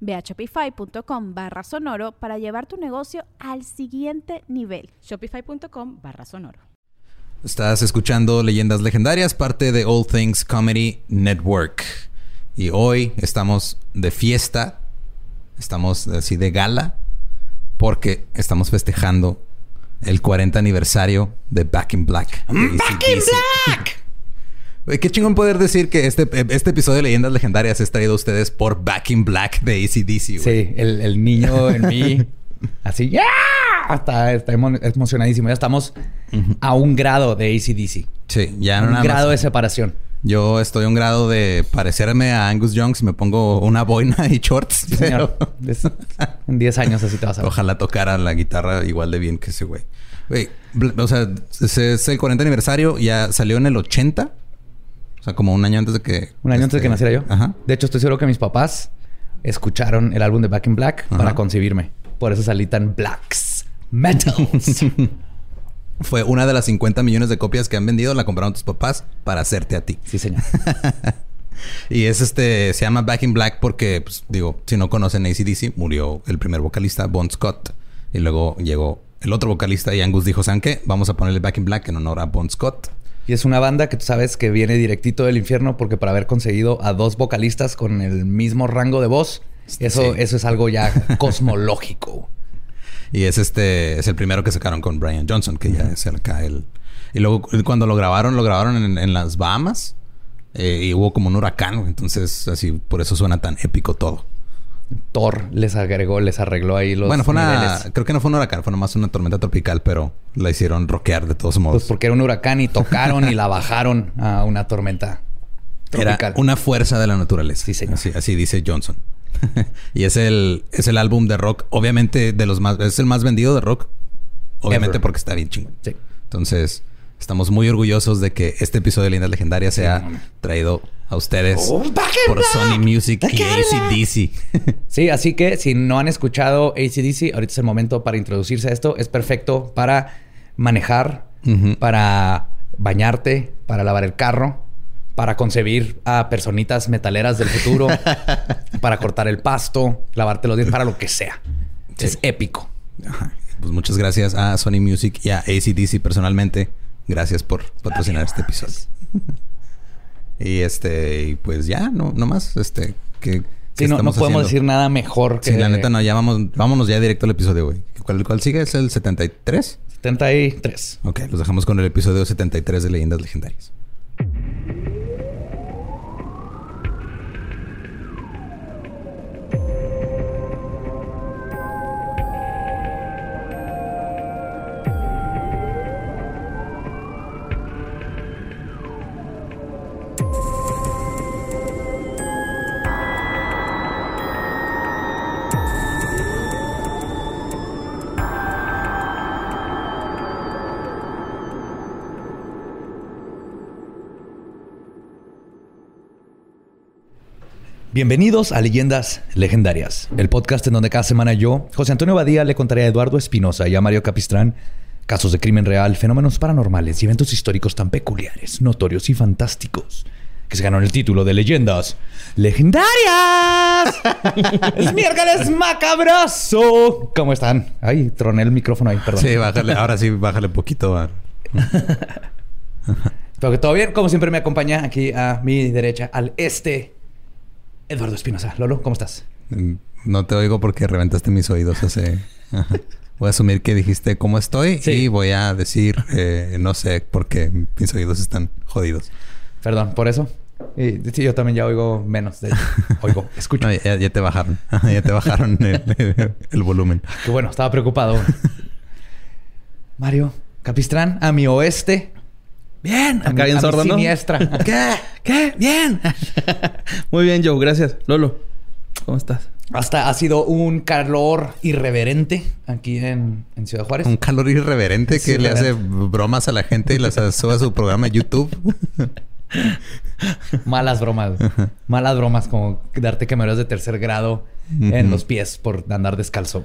Ve a shopify.com barra sonoro para llevar tu negocio al siguiente nivel. Shopify.com barra sonoro. Estás escuchando Leyendas Legendarias, parte de All Things Comedy Network. Y hoy estamos de fiesta, estamos así de gala, porque estamos festejando el 40 aniversario de Back in Black. ¡Back in Black! Qué chingón poder decir que este, este episodio de Leyendas Legendarias es traído a ustedes por Back in Black de ACDC. Sí, el, el, niño en mí. así, ¡ya! Está, está emocionadísimo. Ya estamos a un grado de ACDC. Sí, ya no Un grado de separación. Yo estoy a un grado de parecerme a Angus Young si me pongo una boina y shorts. Señor, en 10 años así te vas a ver. Ojalá tocara la guitarra igual de bien que ese güey. Güey, o sea, es el 40 aniversario. Ya salió en el 80. O sea, como un año antes de que... Un año antes de que este, naciera yo. Ajá. De hecho, estoy seguro que mis papás escucharon el álbum de Back in Black para concebirme. Por eso salí tan blacks. Metals. Fue una de las 50 millones de copias que han vendido. La compraron tus papás para hacerte a ti. Sí, señor. y es este... Se llama Back in Black porque, pues, digo, si no conocen ACDC, murió el primer vocalista, Bon Scott. Y luego llegó el otro vocalista y Angus dijo, ¿saben qué? Vamos a ponerle Back in Black en honor a Bon Scott. Y es una banda que tú sabes que viene directito del infierno porque para haber conseguido a dos vocalistas con el mismo rango de voz, eso, eso es algo ya cosmológico. Y es este, es el primero que sacaron con Brian Johnson, que ya es acá el. Y luego cuando lo grabaron, lo grabaron en, las Bahamas. Eh, y hubo como un huracán. Entonces, así, por eso suena tan épico todo. Thor les agregó, les arregló ahí los. Bueno, fue una. Creo que no fue un huracán, fue nomás una tormenta tropical, pero la hicieron rockear de todos modos. Pues porque era un huracán y tocaron y la bajaron a una tormenta tropical. Era una fuerza de la naturaleza. Sí, señor. Así, dice Johnson. y es el, es el álbum de rock, obviamente, de los más. Es el más vendido de rock. Obviamente porque está bien chingón. Sí. Entonces, estamos muy orgullosos de que este episodio de Lindas Legendarias sea traído a ustedes oh, por Sony Music y ACDC. sí, así que si no han escuchado ACDC, ahorita es el momento para introducirse a esto. Es perfecto para manejar, para bañarte, para lavar el carro, para concebir a personitas metaleras del futuro, para cortar el pasto, lavarte los dientes, para lo que sea. Es épico. Pues muchas gracias a Sony Music y a ACDC personalmente. Gracias por patrocinar este episodio. Y este, y pues ya, no, no más, este, que... Sí, no, no podemos decir nada mejor que... Sí, la neta no, ya vamos, vámonos ya directo al episodio, güey. ¿Cuál, ¿Cuál sigue? ¿Es el 73? 73. Ok, los dejamos con el episodio 73 de Leyendas Legendarias. Bienvenidos a Leyendas Legendarias, el podcast en donde cada semana yo, José Antonio Badía, le contaré a Eduardo Espinosa y a Mario Capistrán casos de crimen real, fenómenos paranormales y eventos históricos tan peculiares, notorios y fantásticos que se ganaron el título de Leyendas Legendarias. es miércoles macabroso. ¿Cómo están? Ay, troné el micrófono ahí, perdón. Sí, bájale, ahora sí, bájale poquito. Pero que todo bien, como siempre me acompaña aquí a mi derecha, al este, Eduardo Espinosa. Lolo, ¿cómo estás? Mm, no te oigo porque reventaste mis oídos hace... Voy a asumir que dijiste cómo estoy Sí. y voy a decir, eh, no sé, porque mis oídos están jodidos. Perdón, por eso. Y, sí, yo también ya oigo menos. De. Oigo, escucho. No, ya, ya te bajaron. ya te bajaron el, el volumen. Qué bueno, estaba preocupado. Mario, Capistrán, a mi oeste. Bien. Acá bien sordo, ¿no? Siniestra. ¿Qué? ¿Qué? Bien. Muy bien, Joe. Gracias. Lolo, ¿cómo estás? Hasta ha sido un calor irreverente aquí en, en Ciudad Juárez. Un calor irreverente que Sí, le hace bromas a la gente y las sube a su programa de YouTube. Malas bromas. Malas bromas, como darte quemaduras de tercer grado en los pies por andar descalzo.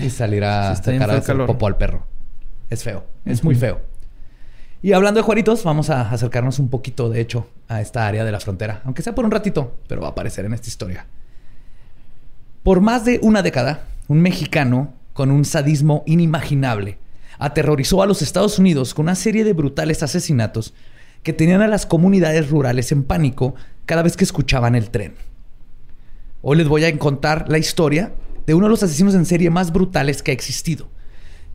Y salir a sacar a popó al perro. Es feo. Es muy feo. Y hablando de Juaritos, vamos a acercarnos un poquito, de hecho, a esta área de la frontera. Aunque sea por un ratito, pero va a aparecer en esta historia. Por más de una década, un mexicano con un sadismo inimaginable aterrorizó a los Estados Unidos con una serie de brutales asesinatos que tenían a las comunidades rurales en pánico cada vez que escuchaban el tren. Hoy les voy a contar la historia de uno de los asesinos en serie más brutales que ha existido.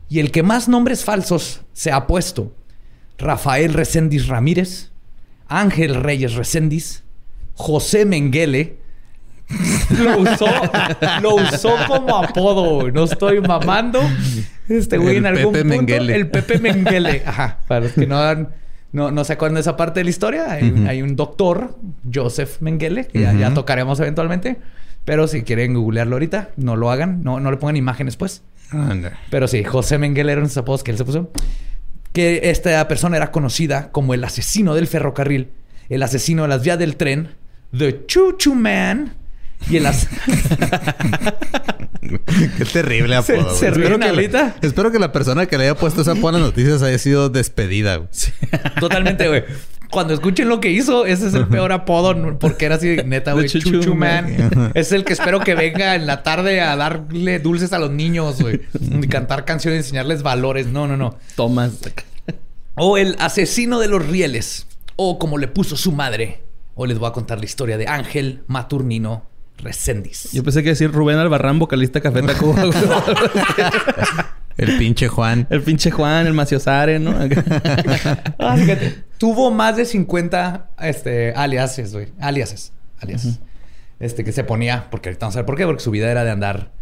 Y el que más nombres falsos se ha puesto. Rafael Reséndiz Ramírez, Ángel Reyes Reséndiz, José Menguele. Lo usó, lo usó como apodo, güey. No estoy mamando. Este güey El en algún Pepe punto. Menguele. El Pepe Menguele. Ajá. Para los que no han- no, no se acuerdan de esa parte de la historia, hay, un doctor, Joseph Mengele, que ya, tocaremos eventualmente. Pero si quieren googlearlo ahorita, no lo hagan. No, no le pongan imágenes, pues. Anda. Pero sí, José Mengele era esos apodos que él se puso. Que esta persona era conocida como el asesino del ferrocarril, el asesino de las vías del tren, The Choo Choo Man. Y el as- Qué terrible Se- apodo. se ríen espero, que la, ahorita. espero que la persona que le haya puesto esa apodo en las noticias haya sido despedida. güey. Totalmente, güey. Cuando escuchen lo que hizo, ese es el peor apodo, porque era así, neta, güey. Man. Man. Es el que espero que venga en la tarde a darle dulces a los niños, güey. Y cantar canciones, enseñarles valores. No, no, no. Tomas. O el asesino de los rieles. O como le puso su madre. O les voy a contar la historia de Ángel Maturnino Reséndiz. Yo pensé que decir Rubén Albarrán, vocalista Café Tacuba. El pinche Juan. el pinche Juan, el Maciosare, ¿no? Ah, fíjate. Tuvo más de 50 este, aliases, güey. Aliases. Aliases. Este, que se ponía, porque ahorita vamos a ver por qué, porque su vida era de andar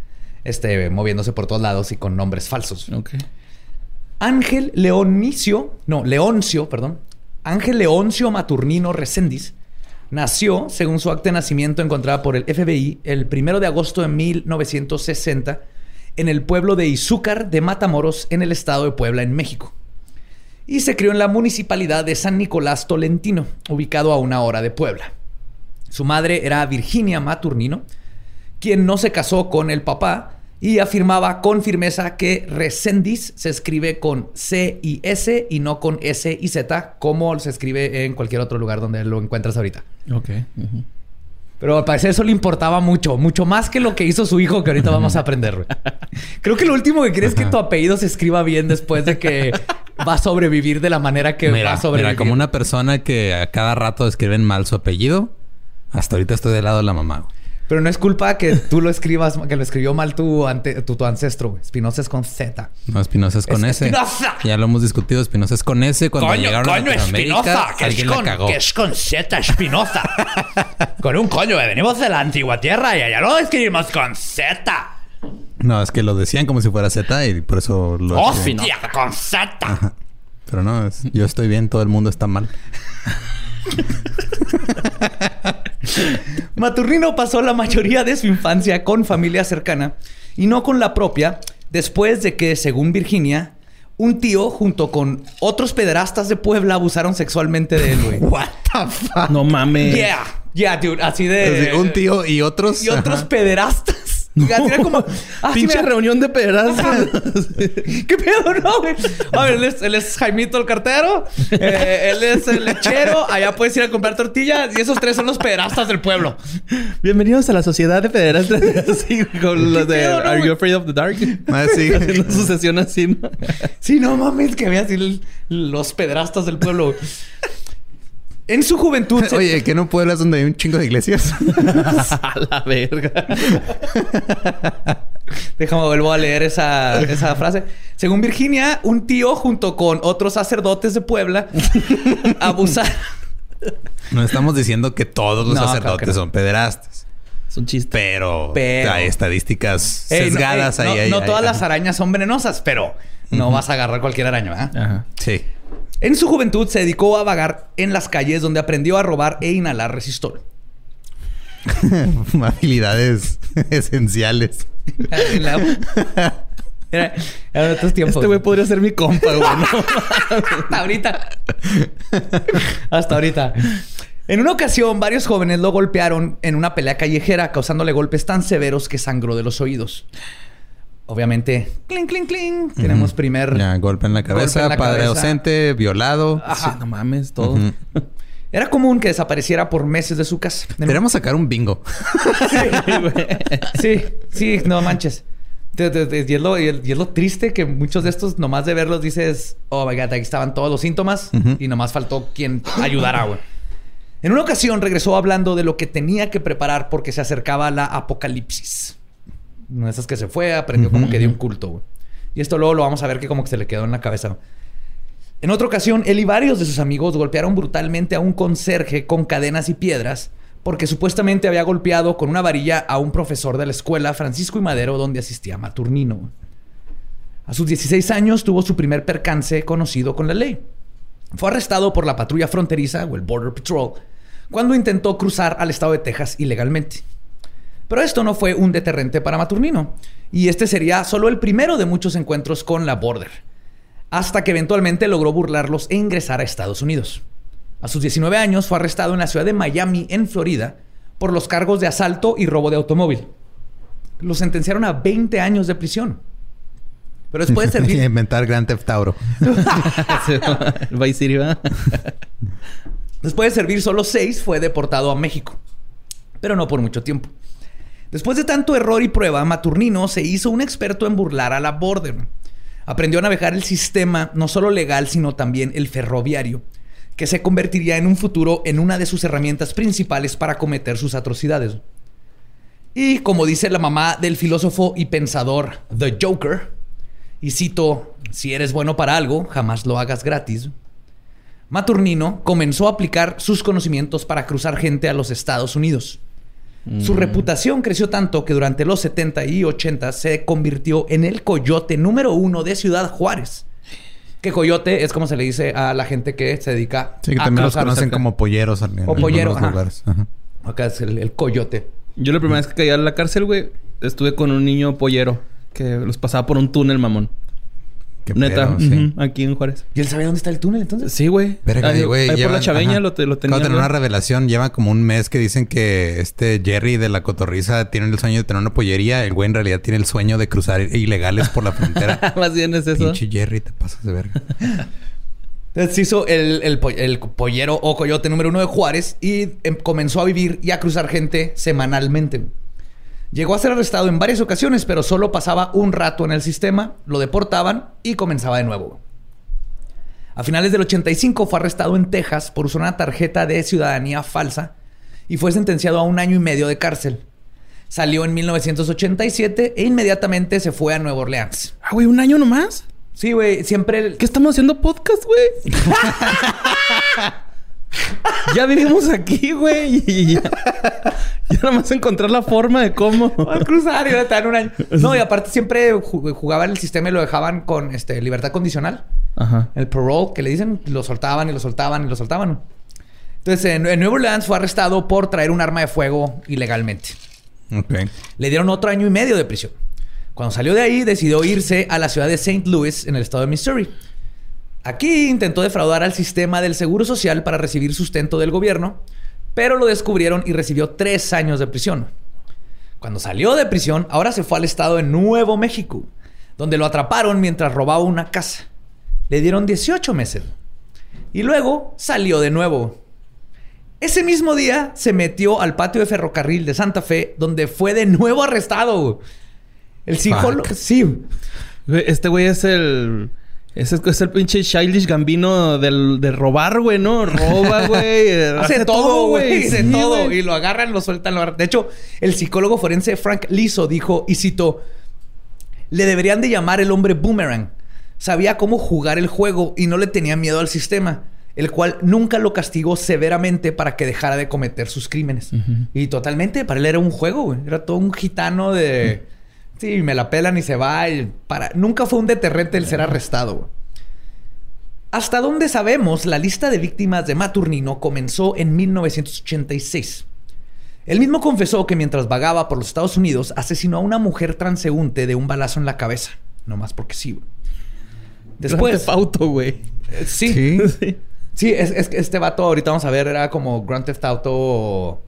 este, moviéndose por todos lados y con nombres falsos. ok. Ángel Leonicio, no, Leoncio, perdón. Ángel Leoncio Maturnino Reséndiz nació, según su acta de nacimiento encontrada por el FBI, el primero de agosto de 1960 en el pueblo de Izúcar de Matamoros, en el estado de Puebla, en México. Y se crió en la municipalidad de San Nicolás Tolentino, ubicado a una hora de Puebla. Su madre era Virginia Maturnino, quien no se casó con el papá y afirmaba con firmeza que Resendiz se escribe con C y S y no con S y Z, como se escribe en cualquier otro lugar donde lo encuentras ahorita. Ok. Pero al parecer eso le importaba mucho, mucho más que lo que hizo su hijo, que ahorita vamos a aprender. Creo que lo último que quieres es que tu apellido se escriba bien después de que va a sobrevivir de la manera que va a sobrevivir. mira, como una persona que a cada rato escriben mal su apellido, hasta ahorita estoy del lado de la mamá. Pero no es culpa que tú lo escribas, que lo escribió mal tu, ante- tu, tu ancestro. Espinosa es con Z. No, Espinosa es con Es S. Espinosa. Ya lo hemos discutido. Espinosa es con S. Cuando llegaron a Latinoamérica, alguien la cagó. con Z Espinosa. con un coño, eh, venimos de la antigua tierra y allá lo escribimos con Z. No, es que lo decían como si fuera Z y por eso lo... ¡Hostia! Con Z. Pero no, es- yo estoy bien, todo el mundo está mal. Maturnino pasó la mayoría de su infancia con familia cercana y no con la propia, después de que, según Virginia, un tío junto con otros pederastas de Puebla abusaron sexualmente de él, güey. What the fuck? No mames. Yeah, yeah, dude, así de... un tío y otros... y otros ajá. pederastas. Así era como... ah, Pinche reunión de pedazos. ¿Qué pedo, no, güey? A ver, él es, él es Jaimito el cartero. eh, él es el lechero. Allá puedes ir a comprar tortillas. Y esos tres son los pederastas del pueblo. Bienvenidos a la sociedad de pederastas. Así, con los de pedo, no, Are? You Afraid of the Dark? Ah, sí. Haciendo su sesión así, ¿no? Sí, no mames, que había así los pederastas del pueblo. En su juventud... se- Oye, ¿qué no pueblas donde hay un chingo de iglesias? a la verga. Déjame vuelvo a leer esa, esa frase. Según Virginia, un tío junto con otros sacerdotes de Puebla abusaron. No estamos diciendo que todos los No, sacerdotes que no. son pederastas. Es un chiste. Pero, Pero- hay estadísticas Ey, no, sesgadas ey, ahí. no, ahí, no ahí, todas ahí. las arañas son venenosas, pero no vas a agarrar cualquier araña, ¿verdad? Ajá. Sí. En su juventud se dedicó a vagar en las calles donde aprendió a robar e inhalar resistol. Habilidades esenciales. Era, era otros tiempos. Este güey podría ser mi compa, güey. ¿no? Hasta ahorita. Hasta ahorita. En una ocasión, varios jóvenes lo golpearon en una pelea callejera, causándole golpes tan severos que sangró de los oídos. Obviamente, clink, clink, clink. Tenemos primer. Ya, golpe en la cabeza, Golpe en la padre cabeza. ausente, violado. Ajá. Sí, no mames, todo. Era común que desapareciera por meses de su casa. Deberíamos sacar un bingo. Sí, sí, no manches. Y es, lo, y el- y es lo triste que muchos de estos, nomás de verlos, dices, oh my god, aquí estaban todos los síntomas Ujú. y nomás faltó quien ayudara, güey. En una ocasión regresó hablando de lo que tenía que preparar porque se acercaba la apocalipsis. Una de esas que se fue, aprendió como que dio un culto, güey. Y esto luego lo vamos a ver que como que se le quedó en la cabeza. En otra ocasión, él y varios de sus amigos golpearon brutalmente a un conserje con cadenas y piedras porque supuestamente había golpeado con una varilla a un profesor de la escuela Francisco y Madero donde asistía Maturnino. A sus 16 años tuvo su primer percance conocido con la ley. Fue arrestado por la patrulla fronteriza o el Border Patrol cuando intentó cruzar al estado de Texas ilegalmente. Pero esto no fue un deterrente para Maturnino, y este sería solo el primero de muchos encuentros con la Border, hasta que eventualmente logró burlarlos e ingresar a Estados Unidos. A sus 19 años fue arrestado en la ciudad de Miami, en Florida, por los cargos de asalto y robo de automóvil. Lo sentenciaron a 20 años de prisión. Pero después de servir... Inventar Grand Theft Auto. Después de servir solo seis, fue deportado a México. Pero no por mucho tiempo. Después de tanto error y prueba, Maturnino se hizo un experto en burlar a la Border. Aprendió a navegar el sistema, no solo legal, sino también el ferroviario, que se convertiría en un futuro en una de sus herramientas principales para cometer sus atrocidades. Y como dice la mamá del filósofo y pensador The Joker, y cito, si eres bueno para algo, jamás lo hagas gratis. Maturnino comenzó a aplicar sus conocimientos para cruzar gente a los Estados Unidos. Su reputación creció tanto que durante los 70 y 80 se convirtió en el coyote número uno de Ciudad Juárez. Que coyote es como se le dice a la gente que se dedica Sí, que a también los conocen cerca. como polleros. en O pollero, algunos ajá. lugares. Ajá. Acá es el, el coyote. Yo la primera vez que caí a la cárcel, güey, estuve con un niño pollero que los pasaba por un túnel, mamón. Qué Neta, pedo, sí. ujú, aquí en Juárez. ¿Y él sabe dónde está el túnel entonces? Sí, güey. Verga, Ahí, güey, ahí por llevan- la chaveña ajá. lo, te, lo tenía. Acabo de tener una revelación. Lleva como un mes que dicen que este Jerry de la cotorriza tiene el sueño de tener una pollería. El güey en realidad tiene el sueño de cruzar ilegales por la frontera. Más bien es eso. Pinche Jerry, te pasas de verga. Entonces hizo el, el el pollero o coyote número uno de Juárez y em, comenzó a vivir y a cruzar gente semanalmente. Llegó a ser arrestado en varias ocasiones, pero solo pasaba un rato en el sistema, lo deportaban y comenzaba de nuevo. A finales del 85 fue arrestado en Texas por usar una tarjeta de ciudadanía falsa y fue sentenciado a un año y medio de cárcel. Salió en 1987 e inmediatamente se fue a Nueva Orleans. Ah, güey, un año nomás. Sí, güey, siempre... ¿Qué estamos haciendo podcast, güey? ya vivimos aquí, güey. Y ya, ya nada más encontrar la forma de cómo. Al cruzar y ahora te dan un año. No, y aparte siempre ju- jugaban el sistema y lo dejaban con este, libertad condicional. Ajá. El parole, que le dicen, lo soltaban y lo soltaban y lo soltaban. Entonces, en, en Nueva Orleans fue arrestado por traer un arma de fuego ilegalmente. Ok. Le dieron otro año y medio de prisión. Cuando salió de ahí, decidió irse a la ciudad de St. Louis, en el estado de Missouri. Aquí intentó defraudar al sistema del Seguro Social para recibir sustento del gobierno, pero lo descubrieron y recibió tres años de prisión. Cuando salió de prisión, ahora se fue al estado de Nuevo México, donde lo atraparon mientras robaba una casa. Le dieron 18 meses. Y luego salió de nuevo. Ese mismo día se metió al patio de ferrocarril de Santa Fe, donde fue de nuevo arrestado. El psicólogo. Sí. Este güey es el. Ese es el pinche Childish Gambino del, de robar, güey, ¿no? Roba, güey. Hace todo, güey. Hace Sí, todo. Y lo agarran, lo sueltan. Lo agarran. De hecho, el psicólogo forense Frank Liso dijo, y citó, Le deberían de llamar el hombre boomerang. Sabía cómo jugar el juego y no le tenía miedo al sistema, el cual nunca lo castigó severamente para que dejara de cometer sus crímenes. Y totalmente, para él era un juego, güey. Era todo un gitano de... Sí, me la pelan y se va. y para... Nunca fue un deterrente el ser arrestado, güey. Hasta donde sabemos, la lista de víctimas de Maturnino comenzó en 1986. Él mismo confesó que mientras vagaba por los Estados Unidos asesinó a una mujer transeúnte de un balazo en la cabeza. No más porque sí, güey. Después. Auto, güey. Eh, sí. Sí. Sí, es, es, que este vato, ahorita vamos a ver, era como Grand Theft Auto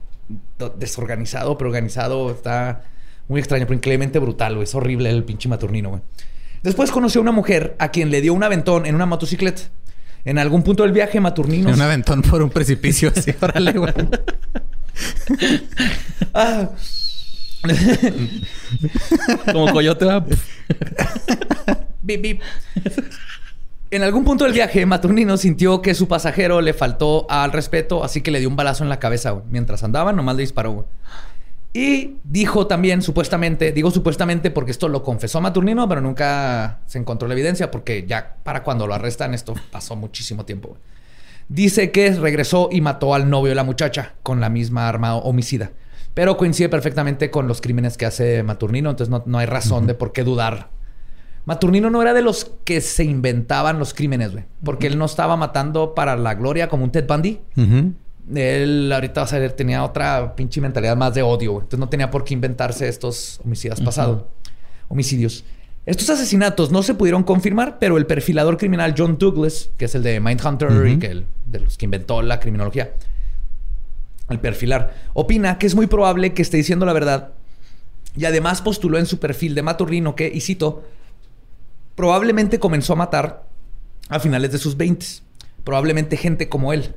desorganizado, pero organizado. Está muy extraño, pero increíblemente brutal, güey. Es horrible el pinche maturnino, güey. Después conoció a una mujer a quien le dio un aventón en una motocicleta. En algún punto del viaje, Maturnino. Un aventón por un precipicio así, órale, güey. ah. Como coyote. bip, bip. En algún punto del viaje, Maturnino sintió que su pasajero le faltó al respeto, así que le dio un balazo en la cabeza, güey. Mientras andaba, nomás le disparó, güey. Y dijo también, supuestamente, digo supuestamente porque esto lo confesó Maturnino, pero nunca se encontró la evidencia porque ya para cuando lo arrestan esto pasó muchísimo tiempo. Dice que regresó y mató al novio de la muchacha con la misma arma homicida. Pero coincide perfectamente con los crímenes que hace Maturnino, entonces no, hay razón de por qué dudar. Maturnino no era de los que se inventaban los crímenes, güey. Porque él no estaba matando para la gloria como un Ted Bundy. Él ahorita vas a ver, tenía otra pinche mentalidad más de odio. Entonces no tenía por qué inventarse estos homicidios pasados. Homicidios. Estos asesinatos no se pudieron confirmar, pero el perfilador criminal John Douglas, que es el de Mindhunter y que el, de los que inventó la criminología, el perfilar, opina que es muy probable que esté diciendo la verdad y además postuló en su perfil de Maturnino que, y cito, probablemente comenzó a matar a finales de sus 20 probablemente gente como él,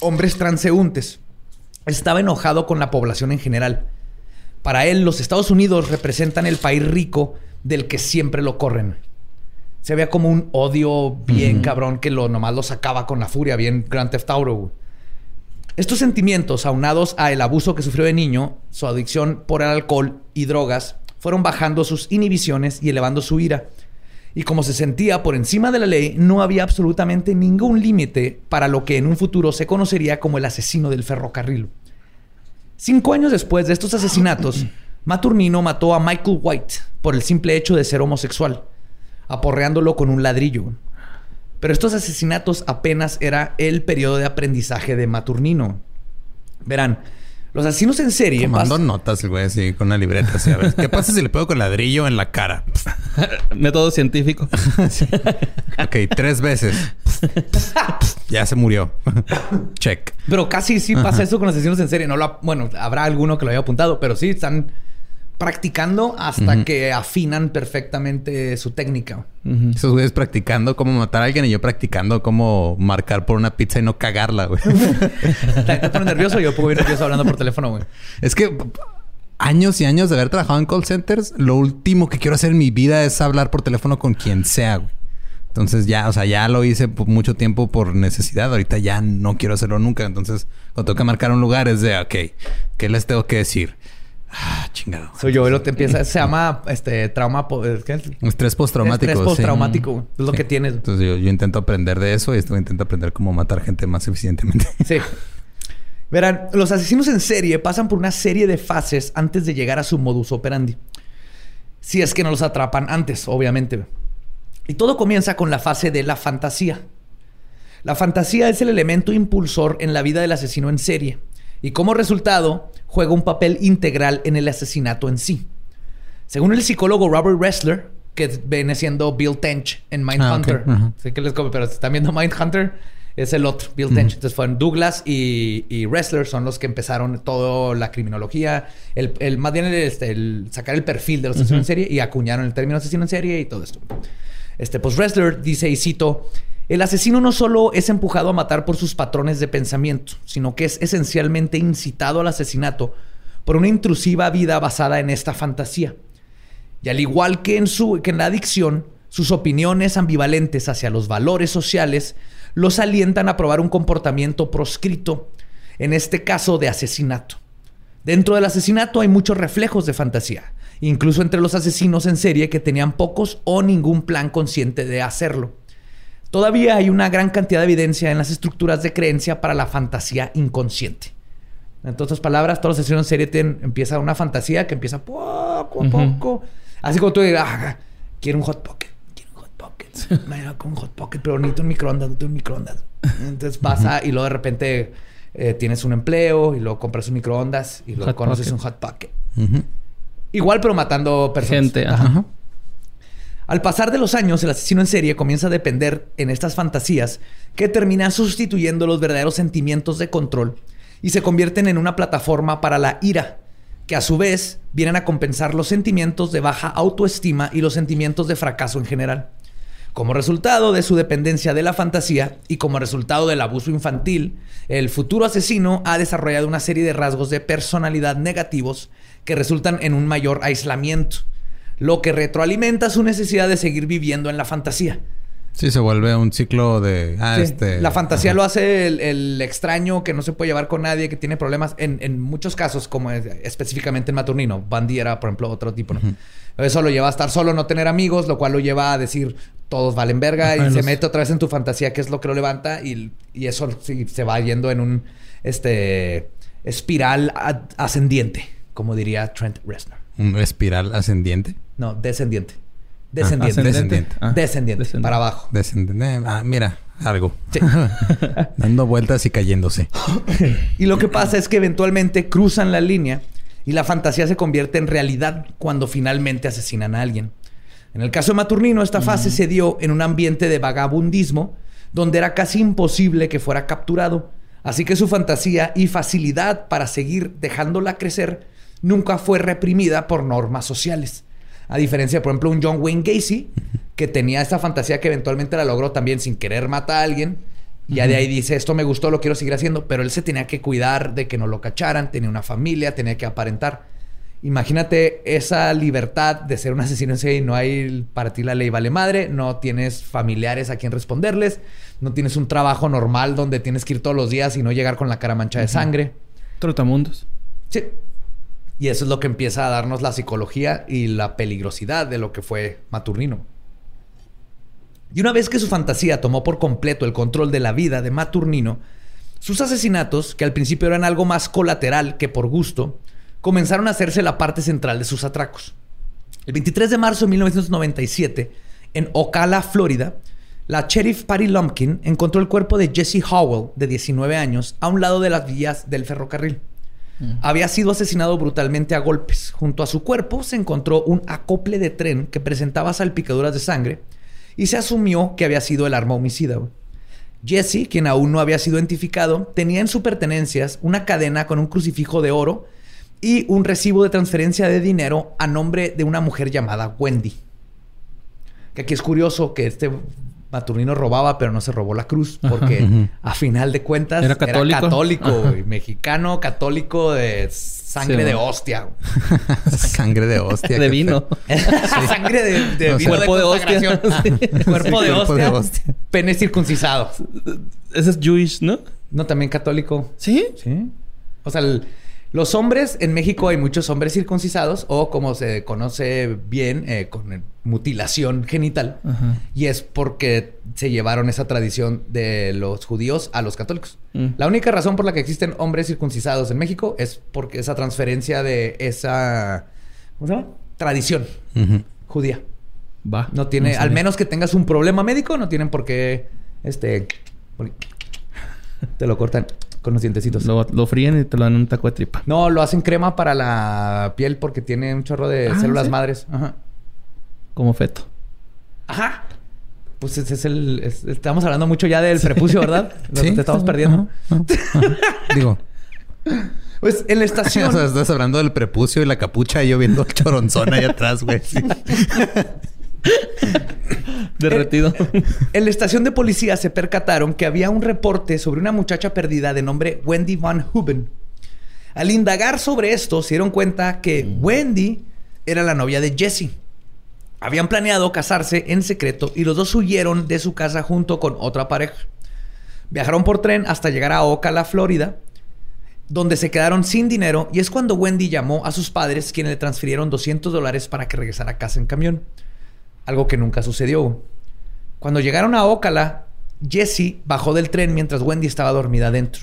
hombres transeúntes. Estaba enojado con la población en general. Para él, los Estados Unidos representan el país rico del que siempre lo corren. Se veía como un odio bien cabrón que lo nomás lo sacaba con la furia, bien Grand Theft Auto. Estos sentimientos, aunados a el abuso que sufrió de niño, su adicción por el alcohol y drogas, fueron bajando sus inhibiciones y elevando su ira. Y como se sentía por encima de la ley, no había absolutamente ningún límite para lo que en un futuro se conocería como el asesino del ferrocarril. Cinco años después de estos asesinatos, Maturnino mató a Michael White por el simple hecho de ser homosexual, aporreándolo con un ladrillo. Pero estos asesinatos apenas era el periodo de aprendizaje de Maturnino. Verán, los asesinos en serie. Tomando notas, güey, así, con una libreta. Así, a ver, ¿qué pasa si le pego con ladrillo en la cara? Método científico. Ok, tres veces. ya se murió. Check. Pero casi sí pasa eso con asesinos en serie. No lo, bueno, habrá alguno que lo haya apuntado, pero sí están practicando hasta que afinan perfectamente su técnica. Esos güeyes practicando cómo matar a alguien y yo practicando cómo marcar por una pizza y no cagarla, güey. ¿Te pones nervioso? Yo puedo ir nervioso hablando por teléfono, güey. Es que años y años de haber trabajado en call centers, lo último que quiero hacer en mi vida es hablar por teléfono con quien sea, güey. Entonces ya, o sea, ya lo hice por mucho tiempo por necesidad. Ahorita ya no quiero hacerlo nunca. Entonces, cuando tengo que marcar un lugar es de, ok, ¿qué les tengo que decir? Ah, chingado. Soy yo, lo te empieza, se llama este trauma, ¿qué? Estrés postraumático. Estrés postraumático, es lo que tienes. Entonces yo, intento aprender de eso y esto intento aprender cómo matar gente más eficientemente. Sí. Verán, los asesinos en serie pasan por una serie de fases antes de llegar a su modus operandi. Si es que no los atrapan antes, obviamente. Y todo comienza con la fase de la fantasía. La fantasía es el elemento impulsor en la vida del asesino en serie y como resultado juega un papel integral en el asesinato en sí. Según el psicólogo Robert Ressler, que viene siendo Bill Tench en Mindhunter, ah, sé que les come, pero si están viendo Mindhunter, es el otro, Bill Tench. Entonces fueron Douglas y, y, Ressler son los que empezaron toda la criminología, el, el más bien el, este, el, sacar el perfil de los asesinos en serie y acuñaron el término asesino en serie y todo esto. Este, pues Ressler dice, y cito, el asesino no solo es empujado a matar por sus patrones de pensamiento, sino que es esencialmente incitado al asesinato por una intrusiva vida basada en esta fantasía. Y al igual que en, su, que en la adicción, sus opiniones ambivalentes hacia los valores sociales los alientan a probar un comportamiento proscrito, en este caso de asesinato. Dentro del asesinato hay muchos reflejos de fantasía, incluso entre los asesinos en serie que tenían pocos o ningún plan consciente de hacerlo. Todavía hay una gran cantidad de evidencia en las estructuras de creencia para la fantasía inconsciente. En otras palabras, todos los asesinos en serie empieza una fantasía que empieza poco a poco. Así como tú digas, ah, quiero un hot pocket, quiero un hot pocket. Me da con un hot pocket, pero necesito un microondas, necesito un microondas. Entonces pasa y luego de repente eh, tienes un empleo y luego compras un microondas y luego Hot conoces pocket. un hot pocket. Igual, pero matando personas. Gente, Ajá. ajá. Al pasar de los años, el asesino en serie comienza a depender en estas fantasías que terminan sustituyendo los verdaderos sentimientos de control y se convierten en una plataforma para la ira, que a su vez vienen a compensar los sentimientos de baja autoestima y los sentimientos de fracaso en general. Como resultado de su dependencia de la fantasía y como resultado del abuso infantil, el futuro asesino ha desarrollado una serie de rasgos de personalidad negativos que resultan en un mayor aislamiento, lo que retroalimenta su necesidad de seguir viviendo en la fantasía. Sí, se vuelve un ciclo de... Ah, Sí, este... La fantasía ajá. lo hace el, el extraño que no se puede llevar con nadie, que tiene problemas. En, en muchos casos, como es- específicamente en Maturnino, Bandy era, por ejemplo, otro tipo. ¿no? Eso lo lleva a estar solo, no tener amigos, lo cual lo lleva a decir todos valen verga y se mete otra vez en tu fantasía, que es lo que lo levanta, y, y eso sí, se va yendo en un este espiral ascendiente, como diría Trent Reznor. Un espiral ascendiente. No, descendiente. Descendiente. ascendente. descendiente. Ah, descendiente, descendiente. para abajo. Descendiente. Eh, Ah, mira, algo. Sí. Dando vueltas y cayéndose. Y lo que pasa es que eventualmente cruzan la línea y la fantasía se convierte en realidad cuando finalmente asesinan a alguien. En el caso de Maturnino, esta fase se dio en un ambiente de vagabundismo donde era casi imposible que fuera capturado. Así que su fantasía y facilidad para seguir dejándola crecer nunca fue reprimida por normas sociales. A diferencia, por ejemplo, un John Wayne Gacy, que tenía esta fantasía que eventualmente la logró también sin querer matar a alguien. Y ya de ahí dice, esto me gustó, lo quiero seguir haciendo. Pero él se tenía que cuidar de que no lo cacharan, tenía una familia, tenía que aparentar. Imagínate esa libertad de ser un asesino en serie y no hay para ti la ley vale madre, no tienes familiares a quien responderles, no tienes un trabajo normal donde tienes que ir todos los días y no llegar con la cara manchada de sangre. Trotamundos. Sí. Y eso es lo que empieza a darnos la psicología y la peligrosidad de lo que fue Maturnino. Y una vez que su fantasía tomó por completo el control de la vida de Maturnino, sus asesinatos, que al principio eran algo más colateral que por gusto, comenzaron a hacerse la parte central de sus atracos. El 23 de marzo de 1997, en Ocala, Florida, la sheriff Patty Lumpkin encontró el cuerpo de Jesse Howell, de 19 años, a un lado de las vías del ferrocarril. Había sido asesinado brutalmente a golpes. Junto a su cuerpo se encontró un acople de tren que presentaba salpicaduras de sangre y se asumió que había sido el arma homicida. Jesse, quien aún no había sido identificado, tenía en sus pertenencias una cadena con un crucifijo de oro y un recibo de transferencia de dinero a nombre de una mujer llamada Wendy. Que aquí es curioso que este Maturnino robaba, pero no se robó la cruz, porque a final de cuentas Era católico. católico, güey. mexicano, católico de sangre Sí, de hostia. Sangre de hostia. de vino. sangre de, de vino cuerpo de hostia. Cuerpo, Sí, de, cuerpo de hostia, hostia. Pene circuncisado. Ese es Jewish, ¿no? No, también católico. ¿Sí? Sí. O sea, el- los hombres, en México hay muchos hombres circuncisados o como se conoce bien, eh, con mutilación genital. Ajá. Y es porque se llevaron esa tradición de los judíos a los católicos. Mm. La única razón por la que existen hombres circuncisados en México es porque esa transferencia de esa ¿cómo se llama? tradición judía. Va. No tiene, No al menos que tengas un problema médico, no tienen por qué este te lo cortan con los dientecitos. Lo, lo fríen y te lo dan en un taco de tripa. No, lo hacen crema para la piel porque tiene un chorro de Ah, células ¿sí? madres. Ajá. Como feto. Ajá. Pues ese es el. es- estamos hablando mucho ya del prepucio, ¿verdad? Lo te estamos perdiendo. ajá, ajá. Digo, Pues en la o estación. sea, estás hablando del prepucio y la capucha y yo viendo el choronzón ahí atrás, güey. Derretido. En la estación de policía se percataron que había un reporte sobre una muchacha perdida de nombre Wendy Van Huben. Al indagar sobre esto, se dieron cuenta que Wendy era la novia de Jesse. Habían planeado casarse en secreto y los dos huyeron de su casa junto con otra pareja. Viajaron por tren hasta llegar a Ocala, Florida. donde se quedaron sin dinero y es cuando Wendy llamó a sus padres quienes le transfirieron 200 dólares para que regresara a casa en camión. Algo que nunca sucedió. Cuando llegaron a Ocala, Jesse bajó del tren mientras Wendy estaba dormida dentro.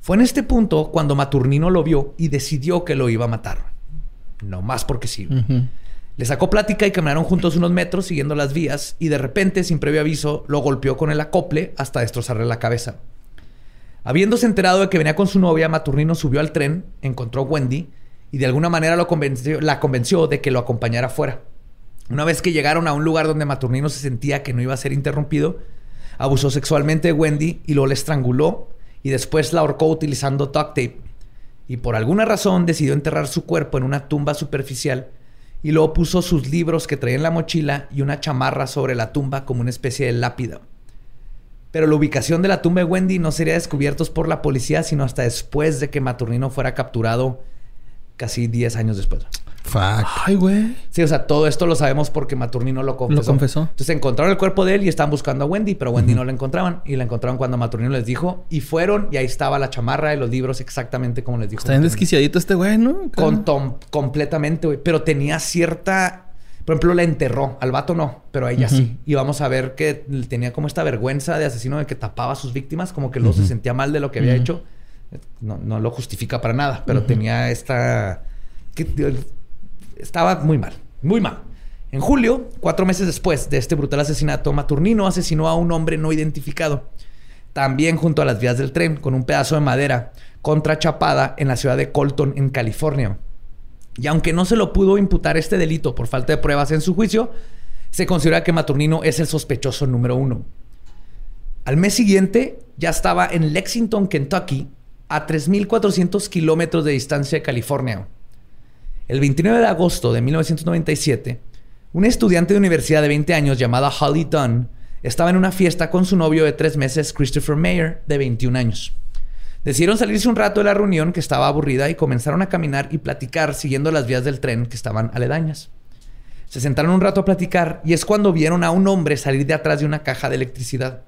Fue en este punto cuando Maturnino lo vio y decidió que lo iba a matar. No más porque sí. Le sacó plática y caminaron juntos unos metros siguiendo las vías y de repente, sin previo aviso, lo golpeó con el acople hasta destrozarle la cabeza. Habiéndose enterado de que venía con su novia, Maturnino subió al tren, encontró a Wendy y de alguna manera lo convenció, la convenció de que lo acompañara afuera. Una vez que llegaron a un lugar donde Maturnino se sentía que no iba a ser interrumpido, abusó sexualmente de Wendy y lo le estranguló y después la ahorcó utilizando duct tape. Y por alguna razón decidió enterrar su cuerpo en una tumba superficial y luego puso sus libros que traía en la mochila y una chamarra sobre la tumba como una especie de lápida. Pero la ubicación de la tumba de Wendy no sería descubierta por la policía sino hasta después de que Maturnino fuera capturado casi 10 años después. Fuck. Ay, güey. Sí, o sea, todo esto lo sabemos porque Maturnino lo confesó. Lo confesó. Entonces encontraron el cuerpo de él y estaban buscando a Wendy, pero Wendy no la encontraban. Y la encontraron cuando Maturnino les dijo. Y fueron y ahí estaba la chamarra y los libros exactamente como les dijo. Está bien desquiciadito este güey, ¿no? Con tom- completamente, güey. Pero tenía cierta... Por ejemplo, la enterró. Al vato no, pero a ella sí. Y vamos a ver que tenía como esta vergüenza de asesino de que tapaba a sus víctimas. Como que luego se sentía mal de lo que había hecho. No, no lo justifica para nada, pero tenía esta... que- estaba muy mal, muy mal. En julio, cuatro meses después de este brutal asesinato, Maturnino asesinó a un hombre no identificado, también junto a las vías del tren, con un pedazo de madera contrachapada en la ciudad de Colton, en California. Y aunque no se lo pudo imputar este delito por falta de pruebas en su juicio, se considera que Maturnino es el sospechoso número uno. Al mes siguiente ya estaba en Lexington, Kentucky, a 3.400 kilómetros de distancia de California. El 29 de agosto de 1997, una estudiante de universidad de 20 años llamada Holly Dunn estaba en una fiesta con su novio de tres meses, Christopher Mayer, de 21 años. Decidieron salirse un rato de la reunión que estaba aburrida y comenzaron a caminar y platicar siguiendo las vías del tren que estaban aledañas. Se sentaron un rato a platicar y es cuando vieron a un hombre salir de atrás de una caja de electricidad.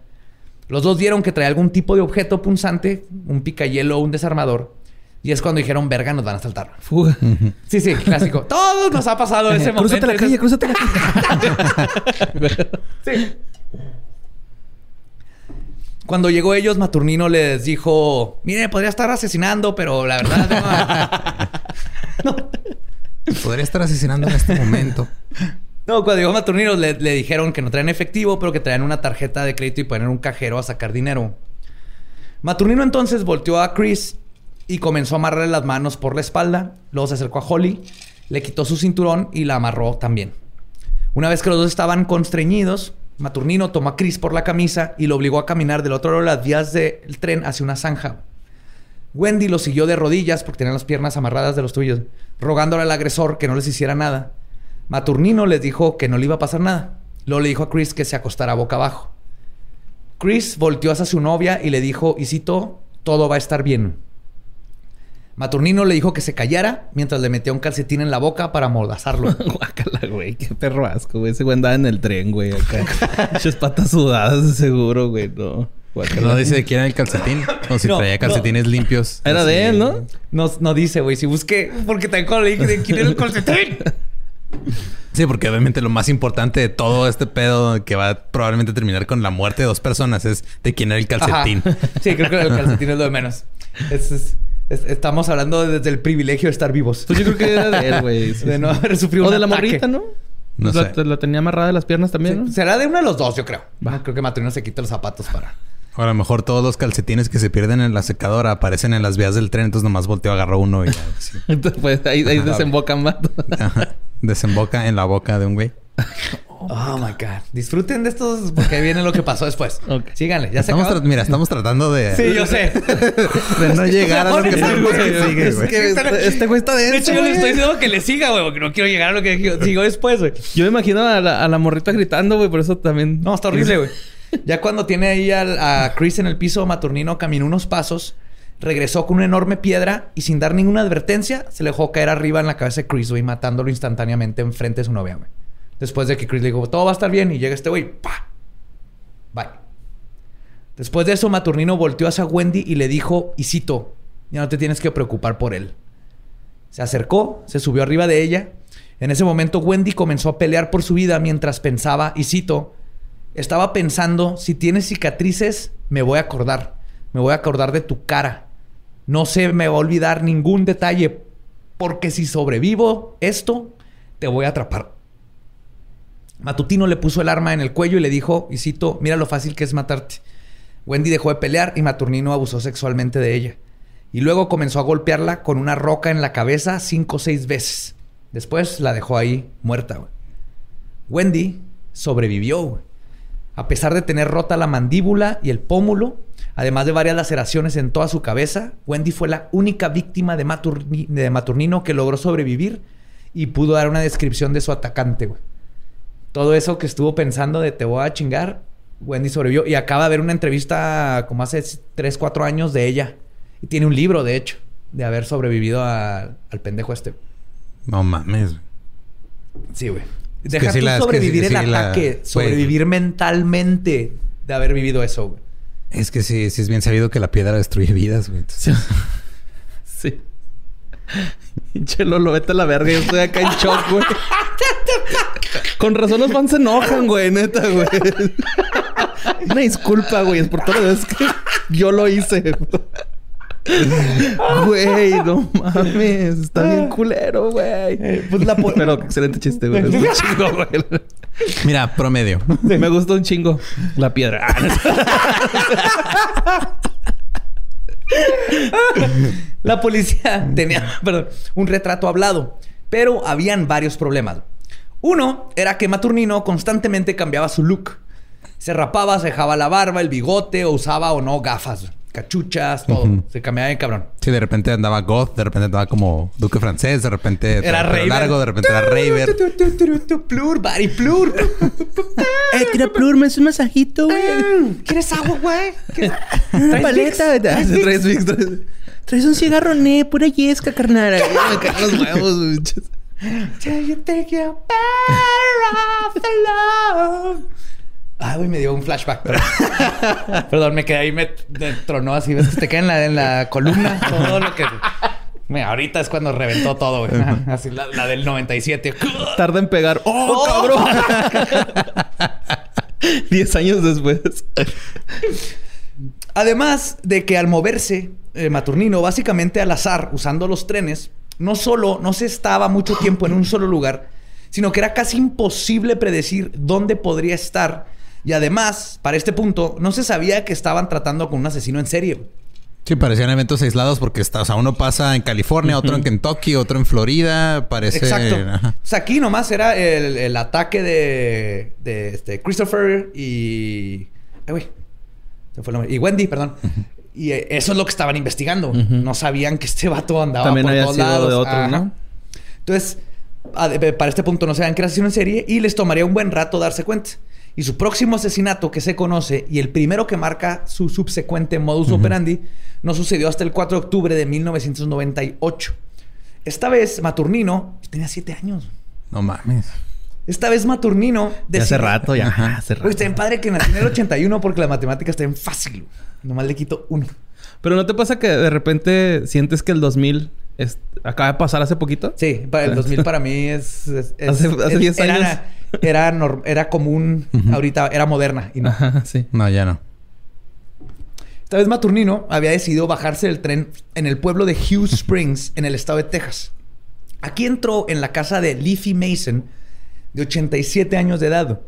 Los dos vieron que traía algún tipo de objeto punzante, un picayelo o un desarmador. Y es cuando dijeron, verga, nos van a saltar. Fuga. Sí, sí, clásico. Todos nos ha pasado ese momento. Crúzate la calle, crúzate la calle. Sí. Cuando llegó ellos, Maturnino les dijo, mire, podría estar asesinando, pero la verdad... No, Podría estar asesinando en este momento. No, cuando llegó Maturnino le, le dijeron que no traían efectivo, pero que traían una tarjeta de crédito y poner un cajero a sacar dinero. Maturnino entonces volteó a Chris y comenzó a amarrarle las manos por la espalda. Luego se acercó a Holly, le quitó su cinturón y la amarró también. Una vez que los dos estaban constreñidos, Maturnino tomó a Chris por la camisa y lo obligó a caminar del otro lado de las vías del tren hacia una zanja. Wendy lo siguió de rodillas porque tenía las piernas amarradas de los tuyos, rogándole al agresor que no les hiciera nada. Maturnino les dijo que no le iba a pasar nada. Luego le dijo a Chris que se acostara boca abajo. Chris volteó hacia su novia y le dijo, y citó, todo va a estar bien. Maturnino le dijo que se callara mientras le metía un calcetín en la boca para amordazarlo. Guácala, güey. Qué perro asco, güey. Ese güey andaba en el tren, güey. Acá. Muchas patas sudadas, de seguro, güey. No. Guácala. No dice de quién era el calcetín. O si No, traía no. calcetines limpios. Era Así. de él, ¿no? No, no dice, güey. Si busqué, porque cuando le dije de quién era el calcetín. Sí, porque obviamente lo más importante de todo este pedo que va a probablemente terminar con la muerte de dos personas es de quién era el calcetín. Ajá. Sí, creo que el calcetín es lo de menos. Es- es- es- estamos hablando desde el privilegio de estar vivos. Pues yo creo que era de él, güey. Sí, de sí. no haber sufrido O un de la ataque. morrita, ¿no? No la, sé. la tenía amarrada de las piernas también, ¿no? Será de uno de los dos, yo creo. Va. Creo que Maturnino se quite los zapatos para. O a lo mejor todos los calcetines que se pierden en la secadora aparecen en las vías del tren, entonces nomás volteo, agarro uno y ya. Entonces, pues ahí, ahí desembocan más. Ajá. desemboca en la boca de un güey. Oh my God. Disfruten de estos porque viene lo que pasó después. Síganle, ya se Estamos acabó. tra- mira, estamos tratando de, Sí, yo sé. de no llegar a lo que Sí, tenemos güey. sigue, Es que este güey está De denso, hecho, yo le estoy diciendo que le siga, güey, porque no quiero llegar a lo que digo- sigo después, güey. Yo me imagino a la, a la morrita gritando, güey. Por eso también... No, está horrible, güey. Ya cuando tiene ahí al- a Chris en el piso, Maturnino caminó unos pasos, regresó con una enorme piedra y sin dar ninguna advertencia, se le dejó caer arriba en la cabeza de Chris, güey, matándolo instantáneamente enfrente de su novia, güey. Después de que Chris le dijo, todo va a estar bien, y llega este güey, ¡pa! Bye. Después de eso, Maturnino volteó hacia Wendy y le dijo, y cito, Ya no te tienes que preocupar por él. Se acercó, se subió arriba de ella. En ese momento Wendy comenzó a pelear por su vida mientras pensaba, y cito, estaba pensando, si tienes cicatrices, me voy a acordar. Me voy a acordar de tu cara. No se me va a olvidar ningún detalle, porque si sobrevivo esto, te voy a atrapar. Matutino le puso el arma en el cuello y le dijo, y cito, mira lo fácil que es matarte. Wendy dejó de pelear y Maturnino abusó sexualmente de ella. Y luego comenzó a golpearla con una roca en la cabeza cinco o seis veces. Después la dejó ahí muerta. Wendy sobrevivió. A pesar de tener rota la mandíbula y el pómulo, además de varias laceraciones en toda su cabeza, Wendy fue la única víctima de, de Maturnino que logró sobrevivir y pudo dar una descripción de su atacante. Todo eso que estuvo pensando de te voy a chingar, Wendy sobrevivió. Y acaba de ver una entrevista como hace 3, 4 años de ella. Y tiene un libro, de hecho, de haber sobrevivido al pendejo este. No mames. Sí, güey. Deja tú sobrevivir el ataque, sobrevivir mentalmente de haber vivido eso, güey. Es que sí, sí es bien sabido que la piedra destruye vidas, güey. sí. Chelo, lo vete a la verga. Yo estoy acá en shock, güey. Con razón los fans se enojan, güey. Neta, güey. Una disculpa, güey. Es por todo lo que yo lo hice. Güey, no mames. Está bien culero, güey. Pues la Pero excelente chiste, güey. Es un chingo, güey. Mira, promedio. Me gustó un chingo. La piedra. la policía tenía perdón, un retrato hablado, pero habían varios problemas. Uno era que Maturnino constantemente cambiaba su look. Se rapaba, se dejaba la barba, el bigote, o usaba o no gafas, cachuchas, todo. Se cambiaba bien cabrón. Sí, de repente andaba goth, de repente andaba como duque francés, de repente era largo, de repente era raver. Plur, body plur. eh, tira plur, me hace un masajito, güey. ¿Quieres agua, güey? ¿Traes paleta? ¿Traes? ¿Traes un cigarro, ne? Pura yesca, carnal. Me caen los huevos, Till you think you're better off alone. Ah, güey, me dio un flashback. Perdón, me quedé ahí, me, me, tronó así. ¿Ves que te queda en la, en la columna? Todo lo que... Mira, ahorita es cuando reventó todo, güey. Así, la, la, del 97. Tarda en pegar. ¡Oh, ¡Oh! cabrón! Diez años después. Además de que al moverse eh, Maturnino, básicamente al azar, usando los trenes, no solo no se estaba mucho tiempo en un solo lugar, sino que era casi imposible predecir dónde podría estar. Y además, para este punto, no se sabía que estaban tratando con un asesino en serie. Sí, parecían eventos aislados porque está, o sea, uno pasa en California, otro en Kentucky, otro en Florida, parece... Exacto. O sea, aquí nomás era el, ataque de, de este, Christopher y... Ay, güey. Se fue el nombre. Y Wendy, perdón. Y eh, eso es lo que estaban investigando. No sabían que este vato andaba También por había todos lados. de otro, ¿no? Entonces, para este punto no sabían que era asesino en serie y les tomaría un buen rato darse cuenta. Y su próximo asesinato que se conoce y el primero que marca su subsecuente modus operandi no sucedió hasta el 4 de octubre de 1998. Esta vez Maturnino tenía siete años. No mames. Esta vez Maturnino... De hace rato, ya. Hace rato. está bien padre que nació en el 81 porque la matemática está bien fácil. Nomás le quito uno. Pero ¿no te pasa que de repente sientes que el 2000 acaba de pasar hace poquito? Sí, el 2000 para mí es... hace 10 años. Era, era, común. Ahorita era moderna. Y no. sí. No, ya no. Esta vez Maturnino había decidido bajarse del tren en el pueblo de Hughes Springs, en el estado de Texas. Aquí entró en la casa de Leafy Mason, de 87 años de edad.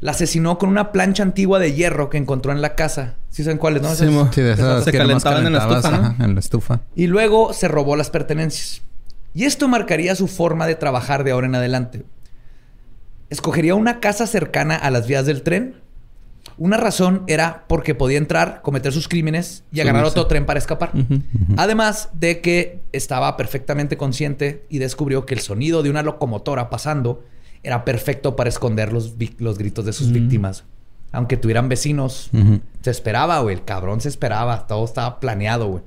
La asesinó con una plancha antigua de hierro que encontró en la casa. ¿Sí saben cuáles, no? Sí, de esas se calentaban en la estufa, en la estufa. Y luego se robó las pertenencias. Y esto marcaría su forma de trabajar de ahora en adelante. Escogería una casa cercana a las vías del tren. Una razón era porque podía entrar, cometer sus crímenes y agarrar otro tren para escapar. Además de que estaba perfectamente consciente y descubrió que el sonido de una locomotora pasando era perfecto para esconder los, los gritos de sus víctimas. Aunque tuvieran vecinos, se esperaba, güey. El cabrón se esperaba. Todo estaba planeado, güey.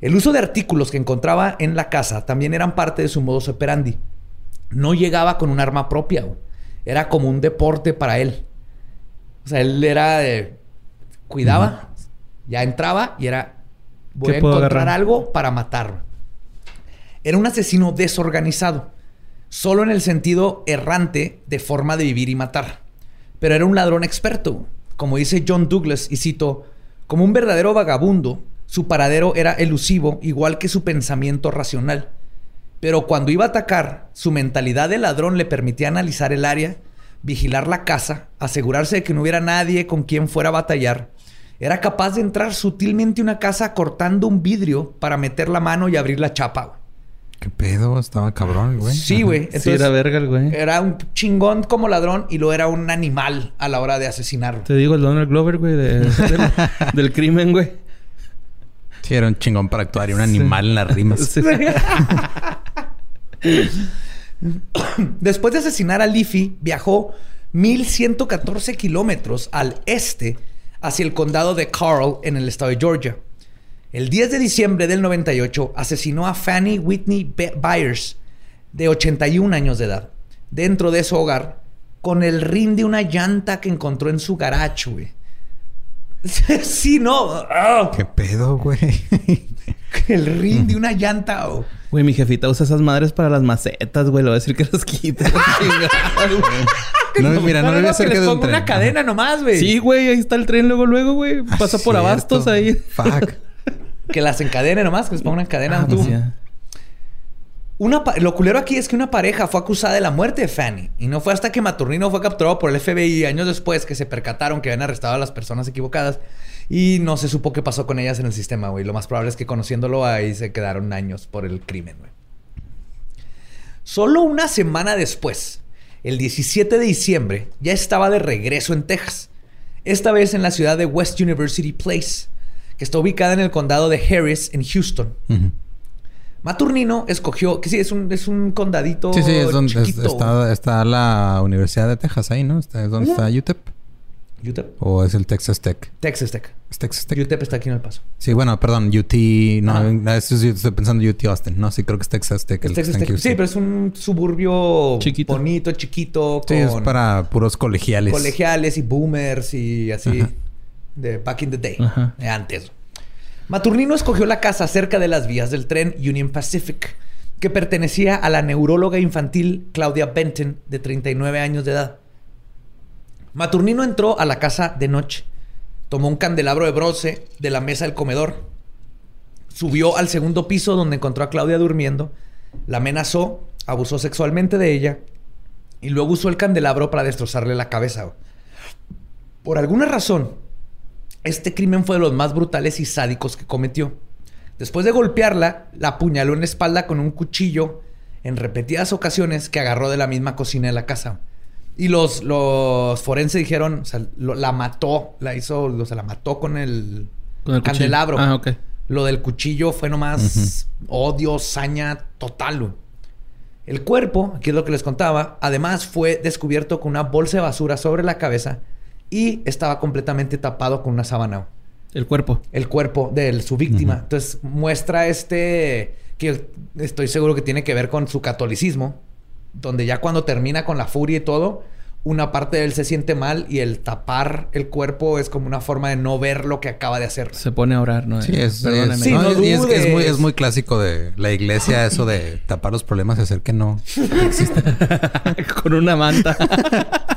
El uso de artículos que encontraba en la casa también eran parte de su modus operandi. No llegaba con un arma propia, güey. Era como un deporte para él. O sea, él era de... Cuidaba, ya entraba y era Voy a ¿Qué puedo encontrar agarrar? algo para matarlo. Era un asesino desorganizado, solo en el sentido errante de forma de vivir y matar. Pero era un ladrón experto. Como dice John Douglas, y cito, como un verdadero vagabundo, su paradero era elusivo, igual que su pensamiento racional. Pero cuando iba a atacar, su mentalidad de ladrón le permitía analizar el área, vigilar la casa, asegurarse de que no hubiera nadie con quien fuera a batallar. Era capaz de entrar sutilmente a una casa cortando un vidrio para meter la mano y abrir la chapa. ¿Qué pedo? Estaba cabrón, güey. Sí, güey. sí, era verga el güey. era un chingón como ladrón y lo era un animal a la hora de asesinarlo. Te digo, el Donald Glover, güey, de- del, del crimen, güey. Sí, era un chingón para actuar y un animal en las rimas. Sí. Después de asesinar a Leafy, viajó 1114 kilómetros al este hacia el condado de Carl en el estado de Georgia. El 10 de diciembre del 98 asesinó a Fanny Whitney Byers, de 81 años de edad, dentro de su hogar, con el rin de una llanta que encontró en su garage, güey. sí, no. Ah, ¿Qué pedo, güey? el rin de una llanta. oh. Güey, mi jefita usa esas madres para las macetas, güey. Le voy a decir que las quite. no, mira, no, le voy a hacer que que les de un ponga una cadena nomás, güey. sí, güey. Ahí está el tren luego, luego, güey. Ah, Pasa por cierto. abastos ahí. Fuck. Que las encadene nomás, que les ponga una cadena. Ah, tú. pues. Una lo culero aquí es que una pareja fue acusada de la muerte de Fanny. Y no fue hasta que Maturnino fue capturado por el FBI años después que se percataron que habían arrestado a las personas equivocadas. Y no se supo qué pasó con ellas en el sistema, güey. Lo más probable es que conociéndolo ahí se quedaron años por el crimen, güey. Solo una semana después, el 17 de diciembre, ya estaba de regreso en Texas. Esta vez en la ciudad de West University Place, que está ubicada en el condado de Harris, en Houston. Maturnino escogió, que sí, es un, es un condadito Sí, sí, es donde es- está, está la Universidad de Texas ahí, ¿no? Está, es donde está UTEP. UTEP. ¿O es el Texas Tech? Texas Tech. Es Texas Tech. UTEP está aquí en El Paso. Sí, bueno, perdón, UT. No, Ajá. no, eso sí, estoy pensando en UT Austin. No, sí, creo que es Texas Tech. El Texas Tech. Sí, pero es un suburbio Chiquito. bonito, chiquito, Sí, es con para puros colegiales. colegiales y boomers y así. Ajá. De back in the day. Ajá. de antes. Maturnino escogió la casa cerca de las vías del tren Union Pacific, que pertenecía a la neuróloga infantil Claudia Benton, de 39 años de edad. Maturnino entró a la casa de noche, tomó un candelabro de bronce de la mesa del comedor, subió al segundo piso donde encontró a Claudia durmiendo, la amenazó, abusó sexualmente de ella y luego usó el candelabro para destrozarle la cabeza. Por alguna razón, este crimen fue de los más brutales y sádicos que cometió. Después de golpearla, la apuñaló en la espalda con un cuchillo en repetidas ocasiones que agarró de la misma cocina de la casa. Y los, los forenses dijeron, o sea, lo- la mató, la hizo, o sea, la mató con el, Con el candelabro. Ah, ok. Lo del cuchillo fue nomás odio, saña total. El cuerpo, aquí es lo que les contaba, además fue descubierto con una bolsa de basura sobre la cabeza y estaba completamente tapado con una sábana. El cuerpo. el cuerpo de su víctima. Entonces muestra este que estoy seguro que tiene que ver con su catolicismo, donde ya cuando termina con la furia y todo, una parte de él se siente mal y el tapar el cuerpo es como una forma de no ver lo que acaba de hacer. Se pone a orar, ¿no? Sí, es, Perdóname. es- Sí, no, no y es, que es muy, es muy clásico de la iglesia eso de tapar los problemas y hacer que no existen. Con una manta.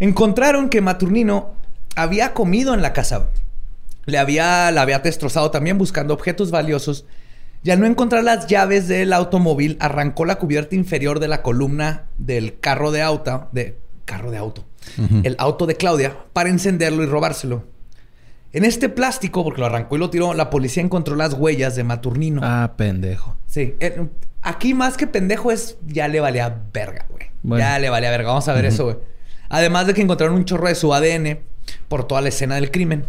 Encontraron que Maturnino había comido en la casa. Le había, la había destrozado también buscando objetos valiosos. Y al no encontrar las llaves del automóvil, arrancó la cubierta inferior de la columna del carro de auto, de carro de auto, el auto de Claudia, para encenderlo y robárselo. En este plástico, porque lo arrancó y lo tiró, la policía encontró las huellas de Maturnino. ah, pendejo. Sí. eh, aquí más que pendejo es ya le valía verga, güey. Bueno. Ya le valía verga. Vamos a ver eso, güey. Además de que encontraron un chorro de su ADN por toda la escena del crimen.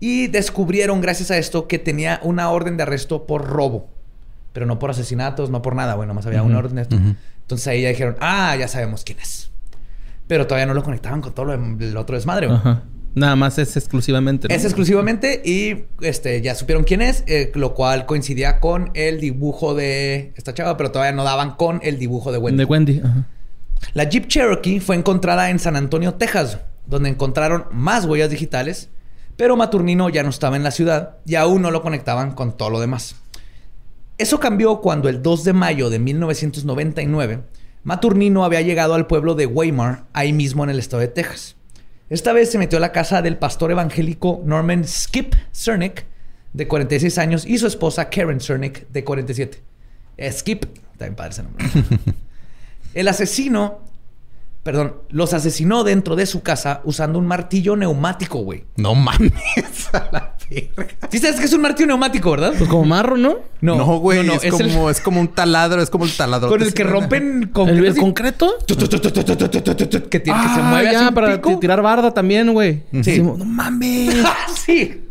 Y descubrieron, gracias a esto, que tenía una orden de arresto por robo. Pero no por asesinatos, no por nada, güey. Nomás había una orden de esto. Ujú. Entonces ahí ya dijeron, ah, ya sabemos quién es. Pero todavía no lo conectaban con todo lo dem- el otro desmadre. Ajá. Nada más es exclusivamente. ¿no? Es exclusivamente y este ya supieron quién es, eh, lo cual coincidía con el dibujo de esta chava, pero todavía no daban con el dibujo de Wendy. De Wendy. Ajá. La Jeep Cherokee fue encontrada en San Antonio, Texas, donde encontraron más huellas digitales, Pero Maturnino ya no estaba en la ciudad y aún no lo conectaban con todo lo demás. Eso cambió cuando el 2 de mayo de 1999, Maturnino había llegado al pueblo de Weimar, ahí mismo en el estado de Texas. Esta vez se metió a la casa del pastor evangélico Norman Skip Cernick, de 46 años, y su esposa Karen Cernick, de 47. Eh, Skip, también padre ese nombre. el asesino, perdón, los asesinó dentro de su casa usando un martillo neumático, güey. No mames. a la verga. Sí sabes que es un martillo neumático, ¿verdad? Pues como marro, ¿no? No, güey. no, no, es, es el- como, es como un taladro. Es como el taladro. con el que rompen con ¿El, el concreto? que, tiene- que se Ah, mueve ya, para tirar barda también, güey. Sí. No mames. Ah, sí.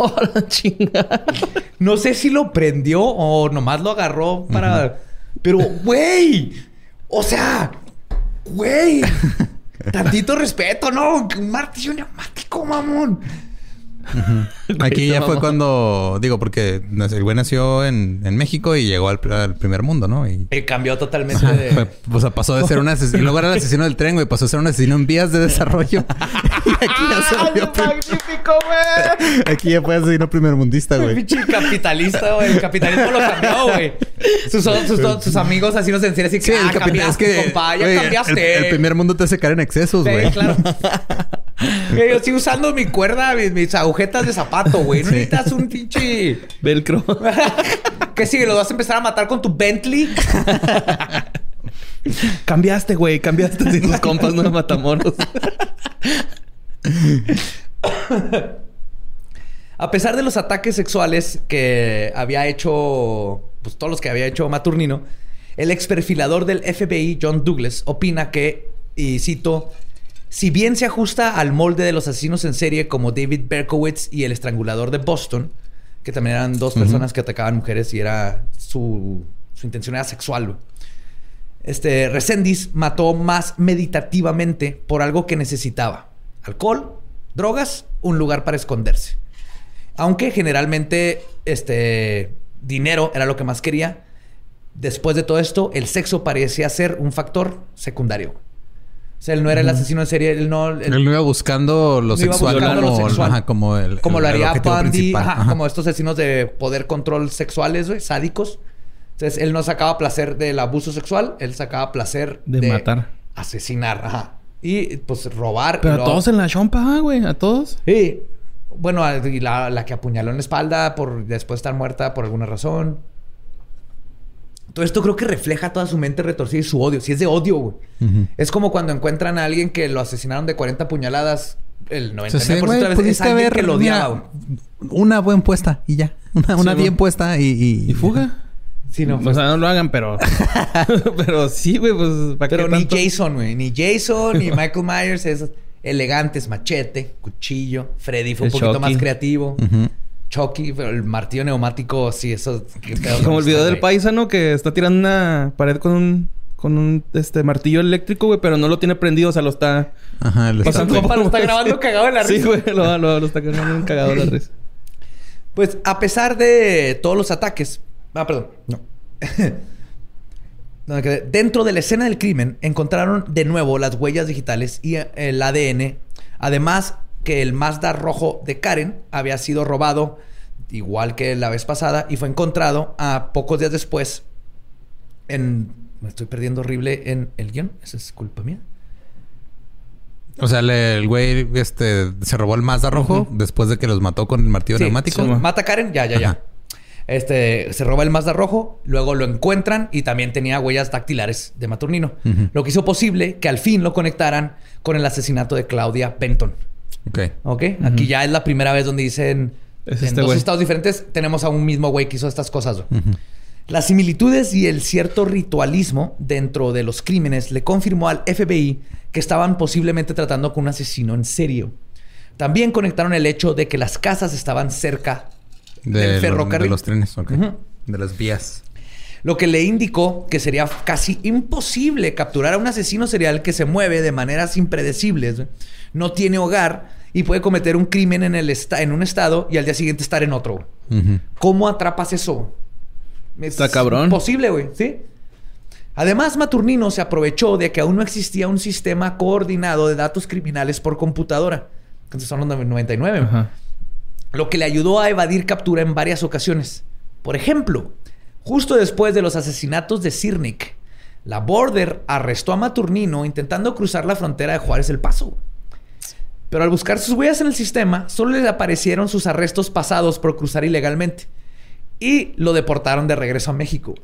Oh, la chingada. No sé si lo prendió o nomás lo agarró para. Pero, güey. O sea, güey. Tantito respeto, ¿no? Un martillo neumático, mamón. Aquí ya fue cuando, digo, porque el güey nació en, en México y llegó al, al primer mundo, ¿no? Y Eh, cambió totalmente Ajá, de. fue- o sea, pasó de ser un asesino, y luego era el asesino del tren, güey, pasó a ser un asesino en vías de desarrollo. y aquí ya se volvió magnífico, güey! Aquí ya fue asesino primermundista, güey. Pinche capitalista, güey. El capitalismo lo cambió, güey. Sus, sus, sus amigos así nos decían así que, Sí, ah, el capital, es cambiaste, que compa, ya cambiaste. El, el primer mundo te hace caer en excesos, Sí, güey. claro. Yo estoy usando mi cuerda, mis, mis agujetas de zapato, güey. No Sí. necesitas un pinche. Velcro. ¿Qué sigue? ¿Lo vas a empezar a matar con tu Bentley? cambiaste, güey. Cambiaste si tus compas no Matamoros. A pesar de los ataques sexuales que había hecho, pues todos los que había hecho Maturnino, el ex perfilador del FBI, John Douglas, opina que, y cito, si bien se ajusta al molde de los asesinos en serie como David Berkowitz y el estrangulador de Boston, que también eran dos personas que atacaban mujeres y era su, su intención era sexual. Este, Resendiz mató más meditativamente por algo que necesitaba. Alcohol, drogas, un lugar para esconderse. Aunque generalmente este dinero era lo que más quería. Después de todo esto, el sexo parecía ser un factor secundario. O sea, él no era el asesino en serie, él no... él- Él no iba buscando lo No iba sexual, buscando como, lo sexual. ajá, como el como el- lo haría Bundy, principal. ajá, Ajá. como estos asesinos de poder control sexuales, güey, sádicos. Entonces, él no sacaba placer del abuso sexual, él sacaba placer De matar. Asesinar, ajá. Y pues robar. Pero y a todos en la chompa, güey. A todos. Sí. Bueno, la, la que apuñaló en la espalda por después de estar muerta por alguna razón. Todo esto creo que refleja toda su mente retorcida y su odio. Si es de odio, güey. Ujú. Es como cuando encuentran a alguien que lo asesinaron de 40 puñaladas. El 99% O sea, sí, güey, de veces es alguien que lo odiaba, una, una buena puesta y ya. Una, una Sí, bien güey. puesta y... Y, Y fuga. Sí, no. O sea, no lo hagan, pero... pero sí, güey, pues... ¿para Pero qué ni tanto? Jason, güey. Ni Jason, ni Michael Myers. Es elegantes, machete, cuchillo. Freddy fue un El poquito Chucky. más creativo. Ujú. Chucky, pero el martillo neumático, sí, eso... Como el video del paisano que está tirando una pared con un... Con un este martillo eléctrico, güey, pero no lo tiene prendido, o sea, lo está... Ajá. estatuto. compa lo está Sí. grabando cagado de la Sí, risa. güey, lo, lo, lo está un cagado de la risa. Pues a pesar de todos los ataques. Ah, perdón. No. No, me quedé. Dentro de la escena del crimen encontraron de nuevo las huellas digitales y eh, el ADN. Además que el Mazda rojo de Karen había sido robado igual que la vez pasada y fue encontrado a pocos días después en... Me estoy perdiendo horrible en el guion. Esa es culpa mía. O sea, le- el güey este, se robó el Mazda rojo después de que los mató con el martillo Sí, neumático. sí, mata a Karen, ya, ya, ya. Ajá. Este, se roba el Mazda rojo, luego lo encuentran y también tenía huellas dactilares de Maturnino. Lo que hizo posible que al fin lo conectaran con el asesinato de Claudia Benton. Ok. ¿Ok? Aquí ya es la primera vez donde dicen Es en este dos estados diferentes tenemos a un mismo güey que hizo estas cosas. Las similitudes y el cierto ritualismo dentro de los crímenes le confirmó al FBI que estaban posiblemente tratando con un asesino en serio. También conectaron el hecho de que las casas estaban cerca De, del lo- ferrocarril. de los trenes. De las vías. Lo que le indicó que sería casi imposible capturar a un asesino serial que se mueve de maneras impredecibles, no tiene hogar y puede cometer un crimen en, el en un estado y al día siguiente estar en otro. ¿Cómo atrapas eso? Es Está cabrón. Imposible, güey, ¿sí? Además, Maturnino se aprovechó de que aún no existía un sistema coordinado de datos criminales por computadora. Entonces son los 99. Ajá. Lo que le ayudó a evadir captura en varias ocasiones. Por ejemplo, justo después de los asesinatos de Sirnik, la Border arrestó a Maturnino intentando cruzar la frontera de Juárez El Paso. Pero al buscar sus huellas en el sistema, solo le aparecieron sus arrestos pasados por cruzar ilegalmente. Y lo deportaron de regreso a México.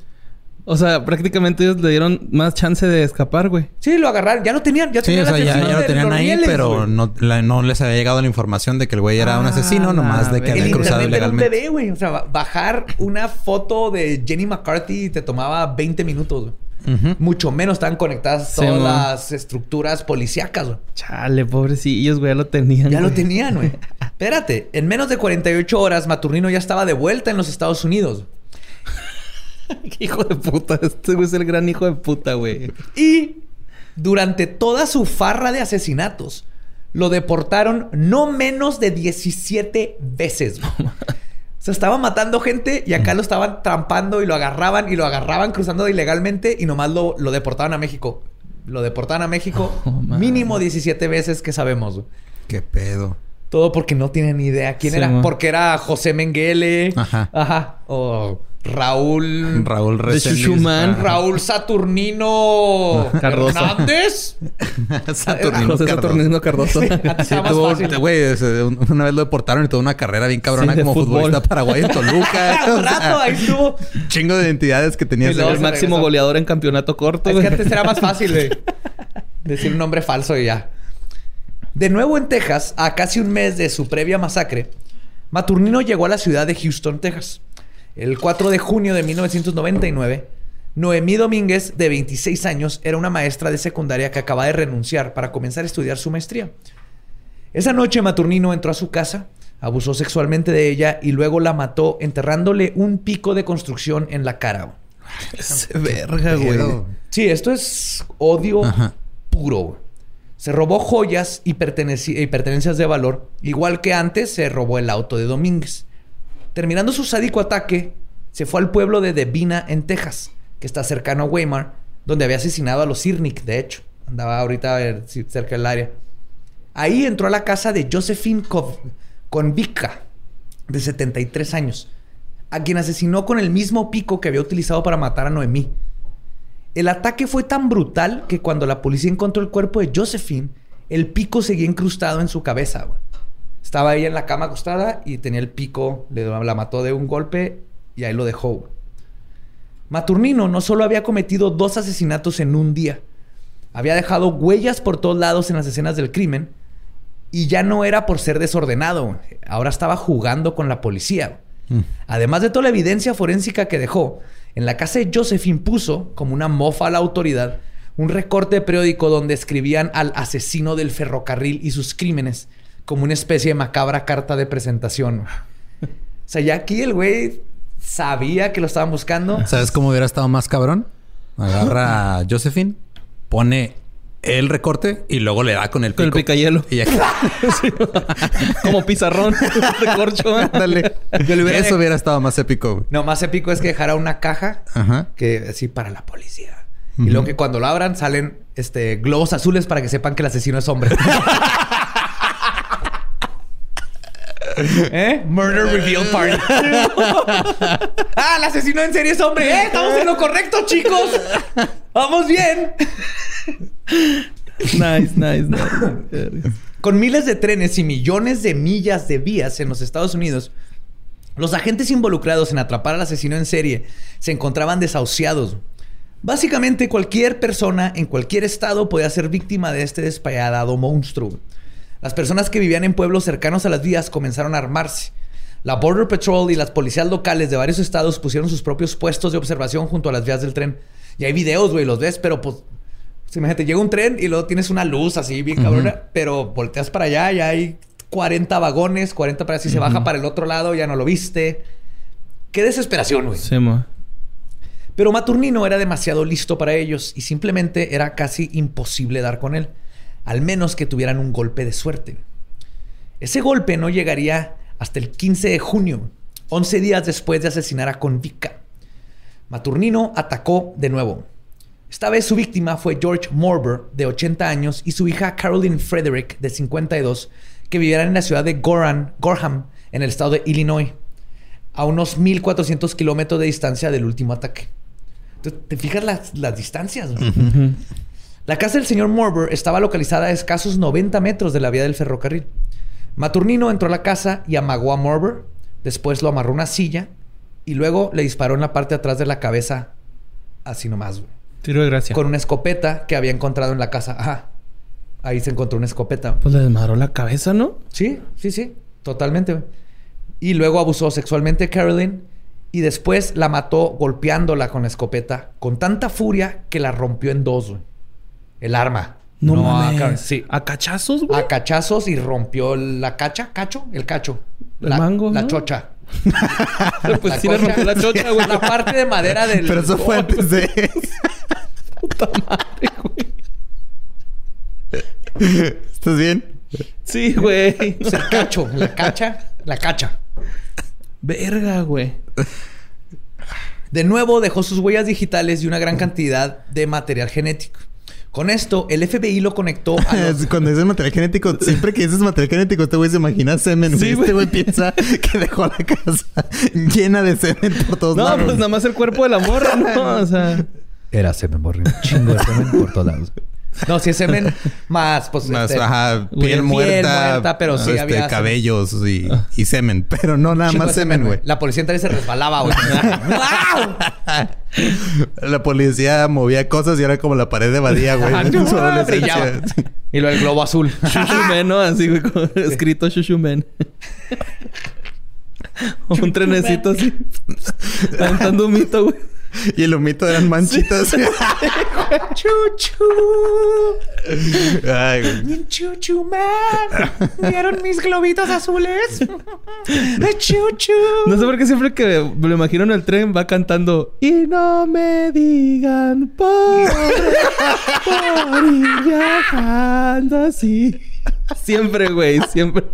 O sea, prácticamente ellos le dieron más chance de escapar, güey. Sí, lo agarraron. Ya lo tenían. Ya Sí, tenían o sea, ya, lo tenían ahí, pero no, la- no les había llegado la información de que el güey era un Ah, asesino, nomás de que había cruzado era un ilegalmente. bebé, güey. O sea, ba- bajar una foto de Jenny McCarthy te tomaba 20 minutos, güey. Mucho menos estaban conectadas todas las estructuras policíacas, güey. Chale, pobrecillos, güey, ya lo tenían. Ya lo güey. tenían, güey. Espérate, en menos de 48 horas, Maturnino ya estaba de vuelta en los Estados Unidos. Hijo de puta. Este güey es el gran hijo de puta, güey. Y durante toda su farra de asesinatos, lo deportaron no menos de 17 veces. Sea, estaba matando gente y acá lo estaban trampando y lo agarraban y lo agarraban cruzando ilegalmente y nomás lo, lo deportaban a México. Lo deportaban a México Oh, mínimo 17 veces que sabemos. Qué pedo. Todo porque no tienen ni idea quién Sí, era. Porque era José Menguele. Ajá. Ajá. O Raúl. Raúl De Reséndiz. Chuchumán. Ah. Raúl Saturnino Cardoso. Hernández. Saturnino José Cardoso. Saturnino Cardoso. Sí, tuvo- güey, un- una vez lo deportaron y tuvo una carrera bien cabrona Sí, como fútbol. futbolista paraguayo en Toluca. Un O sea, rato ahí estuvo. chingo de identidades que tenía el máximo regresó. goleador en campeonato corto, Es que antes era más fácil, güey. Decir un nombre falso y ya. De nuevo en Texas, a casi un mes de su previa masacre, Maturnino llegó a la ciudad de Houston, Texas. El 4 de junio de 1999, Noemí Domínguez, de 26 años, era una maestra de secundaria que acaba de renunciar para comenzar a estudiar su maestría. Esa noche Maturnino entró a su casa, abusó sexualmente de ella y luego la mató enterrándole un pico de construcción en la cara. Ese verga, güey. Sí, esto es odio Ajá. puro. Se robó joyas y, y pertenencias de valor, igual que antes se robó el auto de Domínguez. Terminando su sádico ataque, se fue al pueblo de Devina, en Texas, que está cercano a Weimar, donde había asesinado a los Sirnik, de hecho. Andaba ahorita eh, cerca del área. Ahí entró a la casa de Josephine Konvika, de 73 años, a quien asesinó con el mismo pico que había utilizado para matar a Noemí. El ataque fue tan brutal que cuando la policía encontró el cuerpo de Josephine, el pico seguía incrustado en su cabeza. güey. Estaba ella en la cama acostada y tenía el pico, le, la mató de un golpe y ahí lo dejó. Maturnino no solo había cometido dos asesinatos en un día, había dejado huellas por todos lados en las escenas del crimen y ya no era por ser desordenado, ahora estaba jugando con la policía. Mm. Además de toda la evidencia forénsica que dejó, en la casa de Josephine puso, como una mofa a la autoridad, un recorte de periódico donde escribían al asesino del ferrocarril y sus crímenes como una especie de macabra carta de presentación. O sea, ya aquí el güey sabía que lo estaban buscando. ¿Sabes cómo hubiera estado más cabrón? Agarra a Josephine, pone el recorte y luego le da con el Con el pico. picayelo. Y ya Como pizarrón de corcho. Ándale. Yo le hubiera Eso hubiera estado más épico. güey. No, más épico es que dejara una caja Ajá. que así para la policía. Y luego que cuando lo abran salen este globos azules para que sepan que el asesino es hombre. ¿Eh? Murder Reveal Party. ah, el asesino en serie es hombre. ¡Eh! Estamos en lo correcto, chicos. Vamos bien. Nice, nice, nice. Con miles de trenes y millones de millas de vías en los Estados Unidos, los agentes involucrados en atrapar al asesino en serie se encontraban desahuciados. Básicamente cualquier persona en cualquier estado podía ser víctima de este despayadado monstruo. Las personas que vivían en pueblos cercanos a las vías comenzaron a armarse. La Border Patrol y las policías locales de varios estados pusieron sus propios puestos de observación junto a las vías del tren. Y hay videos, güey, los ves, pero pues imagínate, llega un tren y luego tienes una luz así bien cabrona, pero volteas para allá y hay 40 vagones, 40 para si se baja para el otro lado, ya no lo viste. Qué desesperación, güey. Sí, mo. Pero Maturnino era demasiado listo para ellos y simplemente era casi imposible dar con él, al menos que tuvieran un golpe de suerte. Ese golpe no llegaría hasta el 15 de junio, 11 días después de asesinar a Convica. Maturnino atacó de nuevo. Esta vez su víctima fue George Morber, de 80 años, y su hija Caroline Frederick, de 52, que vivieran en la ciudad de Gorham, en el estado de Illinois, a unos 1400 kilómetros de distancia del último ataque. ¿te fijas las, distancias? La casa del señor Morber estaba localizada a escasos 90 metros de la vía del ferrocarril. Maturnino entró a la casa y amagó a Morber. Después lo amarró a una silla y luego le disparó en la parte de atrás de la cabeza, así nomás, güey. Tiro de gracia. Con una escopeta que había encontrado en la casa. Ajá. Ahí se encontró una escopeta. Pues le desmadró la cabeza, ¿no? Sí, sí, sí. Totalmente. güey. Y luego abusó sexualmente a Carolyn y después la mató golpeándola con la escopeta con tanta furia que la rompió en dos, güey. El arma. No, a mames. Carolyn. Sí. ¿A cachazos, güey? A cachazos y rompió la cacha, cacho, el cacho. El la, mango, La ¿no? chocha. pues La sí cocha. rompió la chocha, güey. La parte de madera del. Pero eso fue antes de... Puta madre, güey. ¿Estás bien? Sí, güey. O sea, el cacho, la cacha, la cacha. Verga, güey. De nuevo dejó sus huellas digitales y una gran cantidad de material genético. Con esto, el FBI lo conectó a los... Cuando dices material genético, siempre que dices material genético, este güey se imagina semen. güey. Sí, este güey. piensa que dejó la casa llena de semen por todos No, lados. pues nada más el cuerpo de la morra, ¿no? O sea... Era semen, borré un chingo de semen por todos lados. No, sí es semen más, pues... Más, este, ajá, piel piel muerta, muerta, pero sí este, había cabellos y, y semen. Pero no nada más semen, güey. La policía entraba y se resbalaba, güey. ¡Wow! La policía movía cosas y era como la pared de Badía, güey. adolescencia. Y luego el globo azul. Shushumen, ¿no? Así, güey, escrito Shushumen. Un trenecito así. Aventando un mito, güey. Y el humito eran manchitas. Chuchu. Ay, güey. Chuchu man. ¿Vieron mis globitos azules? Chuchu. No sé por qué siempre que me lo imagino en el tren va cantando Y no me digan pobre por ir viajando así. Siempre, güey, siempre.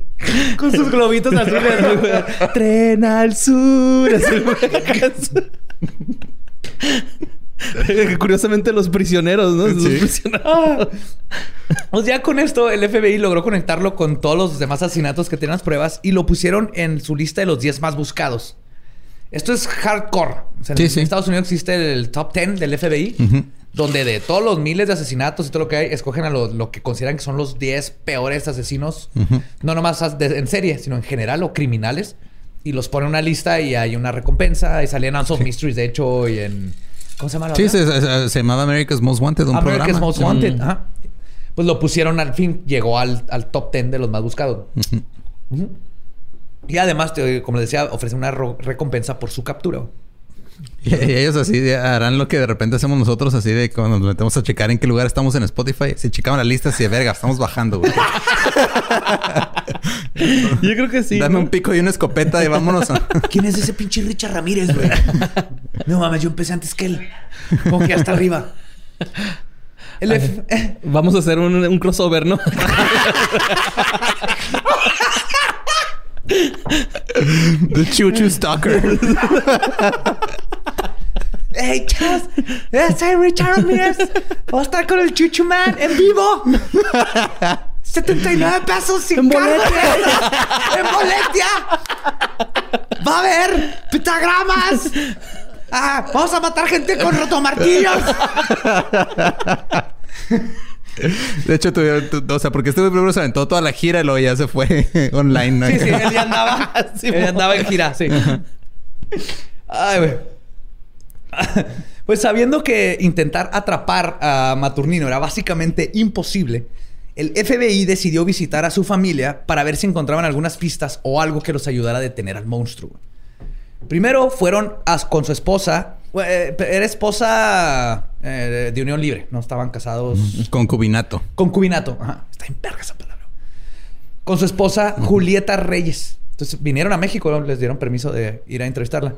Con sus globitos azules, güey. Tren al sur. Así, güey. Curiosamente los prisioneros, ¿no? Los Sí. prisioneros. O sea, con esto el FBI logró conectarlo con todos los demás asesinatos que tenían las pruebas y lo pusieron en su lista de los 10 más buscados. Esto es hardcore. O sea, Sí, en sí. Estados Unidos existe el top 10 del FBI, donde de todos los miles de asesinatos y todo lo que hay, escogen a lo, lo que consideran que son los 10 peores asesinos, no nomás de- en serie, sino en general o criminales. Y los ponen en una lista y hay una recompensa. Y salían en Mysteries, de hecho, y en... ¿Cómo se llama la Sí, se, se- se llamaba America's Most Wanted, un America's programa. Most Sí. Wanted. Ajá. Pues lo pusieron al fin, llegó al, al top 10 de los más buscados. Y además, te- como les decía, ofrece una recompensa por su captura. Y, y ellos así harán lo que de repente hacemos nosotros, así de cuando nos metemos a checar en qué lugar estamos en Spotify. Si checaban la lista, así de verga, estamos bajando, güey. Yo creo que sí. Dame ¿no? un pico y una escopeta y vámonos. a- ¿Quién es ese pinche Richard Ramírez, güey? no mames, yo empecé antes que él. Como que hasta arriba. El F- Vamos a hacer un, un crossover, ¿no? The Choo Choo Stalker. Hey, chavos. Soy Richard Ramírez. Voy a estar con el Chuchu Man en vivo. 79 pesos sin cargo. ¡En boletia! ¡Va a haber pentagramas! ¡Ah! ¡Vamos a matar gente con rotomartillos! De hecho, tuvieron- tu- o sea, porque este primero se aventó toda la gira y luego ya se fue online. ¿no? Sí, sí, él ya andaba. él ya andaba en gira, sí. Ay, güey. Pues sabiendo que intentar atrapar a Maturnino era básicamente imposible, el FBI decidió visitar a su familia para ver si encontraban algunas pistas o algo que los ayudara a detener al monstruo. Primero fueron a- con su esposa. eh, Era esposa eh, de unión libre, no estaban casados. Concubinato. Concubinato. Ajá. Está en verga esa palabra. Con su esposa Julieta Reyes. Entonces vinieron a México, les dieron permiso de ir a entrevistarla.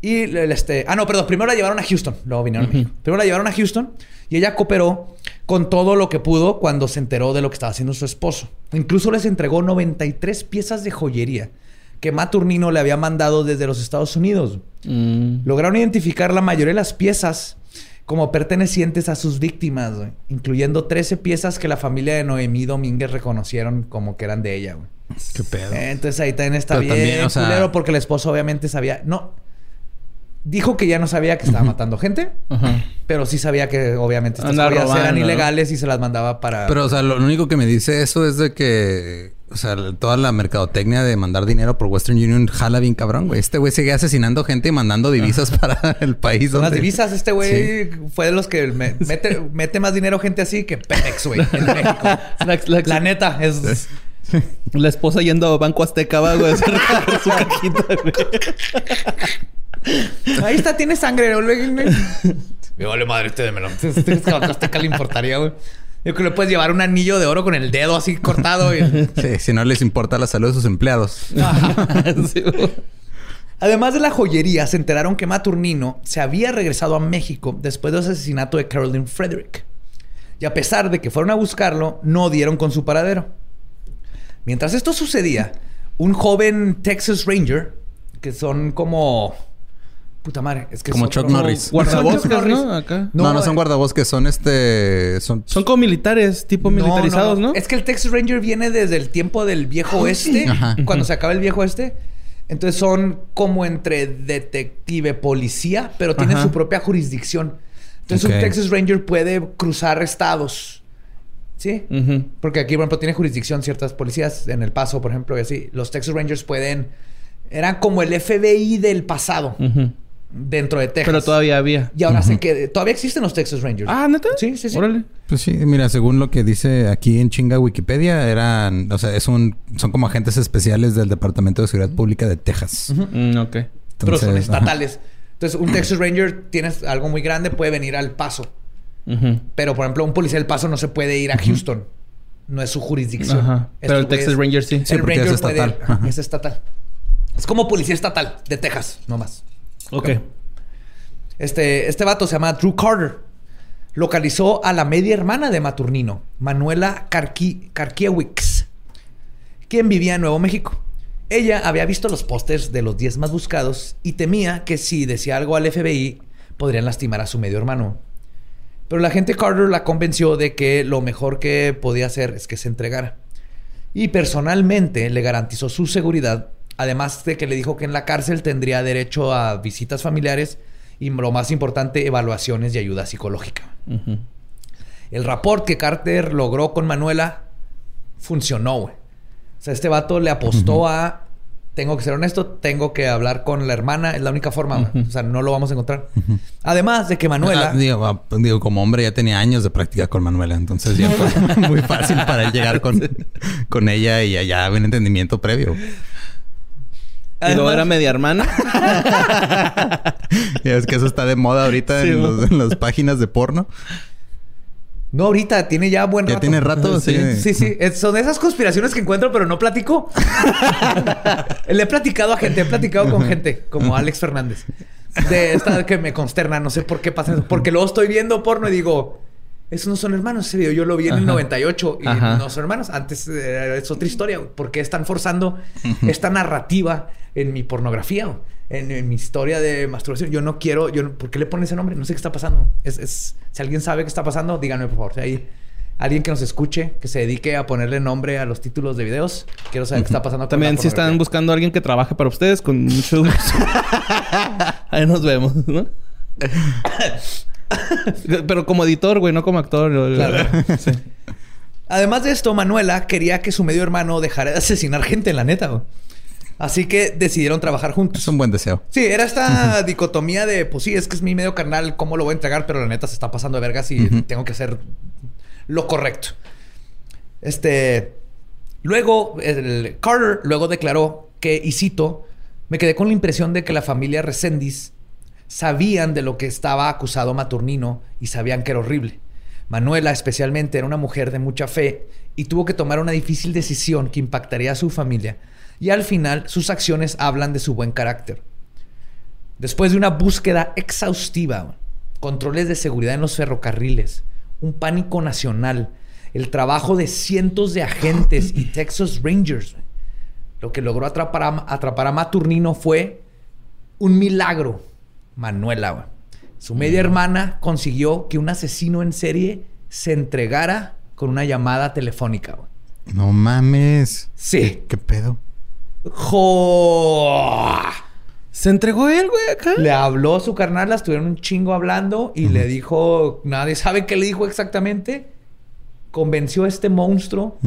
Y el- este. Ah, no, perdón. Primero la llevaron a Houston. Luego vinieron a México. Primero la llevaron a Houston y ella cooperó con todo lo que pudo cuando se enteró de lo que estaba haciendo su esposo. Incluso les entregó 93 piezas de joyería que Maturnino le había mandado desde los Estados Unidos. Mm. Lograron identificar la mayoría de las piezas como pertenecientes a sus víctimas, güey, incluyendo 13 piezas que la familia de Noemí Domínguez reconocieron como que eran de ella, güey. Qué pedo. Entonces ahí también está Pero bien también, o sea- culero porque el esposo obviamente sabía, no, dijo que ya no sabía que estaba matando gente, pero sí sabía que obviamente estas Anda joyas eran robando, ¿no? ilegales y se las mandaba para... Pero, o sea, lo único que me dice eso es de que, o sea, toda la mercadotecnia de mandar dinero por Western Union jala bien cabrón, güey. Este güey sigue asesinando gente y mandando divisas para el país. Son las donde- divisas, este güey fue de los que me- mete, mete más dinero gente así que Pemex, güey, en México. La, la- La neta, es... la esposa yendo a Banco Azteca, va, güey, a hacer su cajita, güey. Ahí está, tiene sangre. Me vale madre este de melón. Este que a Azteca le importaría, güey. Yo creo que le puedes llevar un anillo de oro con el dedo así cortado. y- Sí, si no les importa la salud de sus empleados. Sí, güey. Además de la joyería, se enteraron que Maturnino se había regresado a México después del asesinato de Carolyn Frederick. Y a pesar de que fueron a buscarlo, no dieron con su paradero. Mientras esto sucedía, un joven Texas Ranger, que son como... Puta madre, es que Como son Chuck como- Norris. Guardabosques, Son Chuck Norris. ¿no? Acá. No, no, eh, son guardabosques, son este. Son, Son como militares, tipo militarizados, ¿no? Es que el Texas Ranger viene desde el tiempo del viejo oeste, Ajá. cuando se acaba el viejo oeste. Entonces son como entre detective, policía, pero tienen Ajá. su propia jurisdicción. Entonces un Texas Ranger puede cruzar estados. ¿Sí? Porque aquí, por ejemplo, tiene jurisdicción ciertas policías, en El Paso, por ejemplo, y así. Los Texas Rangers pueden... Eran como el FBI del pasado, Ujú. Dentro de Texas. Pero todavía había. Y ahora se queda... Todavía existen los Texas Rangers. Ah, ¿neta? Sí, sí, sí. Órale. Pues sí, mira, según lo que dice aquí en chinga Wikipedia, eran, o sea, es un, son como agentes especiales del Departamento de Seguridad Pública de Texas. Mm, ok. pero son Entonces, ajá. estatales. Entonces, un Texas Ranger tienes algo muy grande, puede venir al paso. Pero, por ejemplo, un policía del paso no se puede ir a Houston. No es su jurisdicción. Ajá. Pero el Texas güeyes- Ranger sí. Sí, el porque Ranger es estatal. es estatal. Es como policía estatal de Texas, nomás. Ok. Este, este vato se llama Drew Carter. Localizó a la media hermana de Maturnino, Manuela Carqui- Carquiewicz, quien vivía en Nuevo México. Ella había visto los pósters de los 10 más buscados y temía que si decía algo al FBI podrían lastimar a su medio hermano. Pero la gente Carter la convenció de que lo mejor que podía hacer es que se entregara. Y personalmente le garantizó su seguridad, además de que le dijo que en la cárcel tendría derecho a visitas familiares y lo más importante, evaluaciones y ayuda psicológica. El rapport que Carter logró con Manuela funcionó, güey. O sea, este vato le apostó a... Tengo que ser honesto, tengo que hablar con la hermana, es la única forma. O sea, no lo vamos a encontrar. Además de que Manuela... Ah, digo, ah, digo, como hombre ya tenía años de práctica con Manuela, entonces ya fue muy fácil para él llegar con, con ella y ya había un entendimiento previo. Y luego era media hermana. Ya es que eso está de moda ahorita Sí, en, ¿no? los- en las páginas de porno. No, ahorita tiene ya buen Ya rato. tiene rato, sí. Sí, sí. Es- son esas conspiraciones que encuentro, pero no platico. Le he platicado a gente, he platicado con gente, como Alex Fernández. De esta que me consterna, no sé por qué pasa eso. Porque luego estoy viendo porno y digo, esos no son hermanos. Ese video yo lo vi en el Ajá. 98 y Ajá. no son hermanos. Antes eh, es otra historia. güey. ¿Por qué están forzando esta narrativa en mi pornografía? En, en mi historia de masturbación. Yo no quiero... Yo, ¿Por qué le ponen ese nombre? No sé qué está pasando. Es, es- si alguien sabe qué está pasando, díganme, por favor. Si hay alguien que nos escuche, que se dedique a ponerle nombre a los títulos de videos, quiero saber qué está pasando con También si están buscando a alguien que trabaje para ustedes, con mucho gusto. Ahí nos vemos, ¿no? Pero como editor, güey, no como actor. Claro. Sí. Además de esto, Manuela quería que su medio hermano dejara de asesinar gente, la neta. güey. Así que decidieron trabajar juntos. Es un buen deseo. Sí, era esta dicotomía de, pues sí, es que es mi medio carnal, ¿cómo lo voy a entregar? Pero la neta se está pasando de vergas y tengo que hacer lo correcto. Este. Luego, el Carter luego declaró que, y cito, me quedé con la impresión de que la familia Resendiz sabían de lo que estaba acusado Maturnino y sabían que era horrible. Manuela, especialmente, era una mujer de mucha fe y tuvo que tomar una difícil decisión que impactaría a su familia. Y al final, sus acciones hablan de su buen carácter. Después de una búsqueda exhaustiva, controles de seguridad en los ferrocarriles, un pánico nacional, el trabajo de cientos de agentes y Texas Rangers, lo que logró atrapar a, atrapar a Maturnino fue un milagro. Manuela, güey. Su media hermana consiguió que un asesino en serie se entregara con una llamada telefónica. güey. No mames. Sí. ¿Qué pedo? Jo. Se entregó él, güey, acá. Le habló a su carnal, la estuvieron un chingo hablando y le dijo, nadie sabe qué le dijo exactamente. Convenció a este monstruo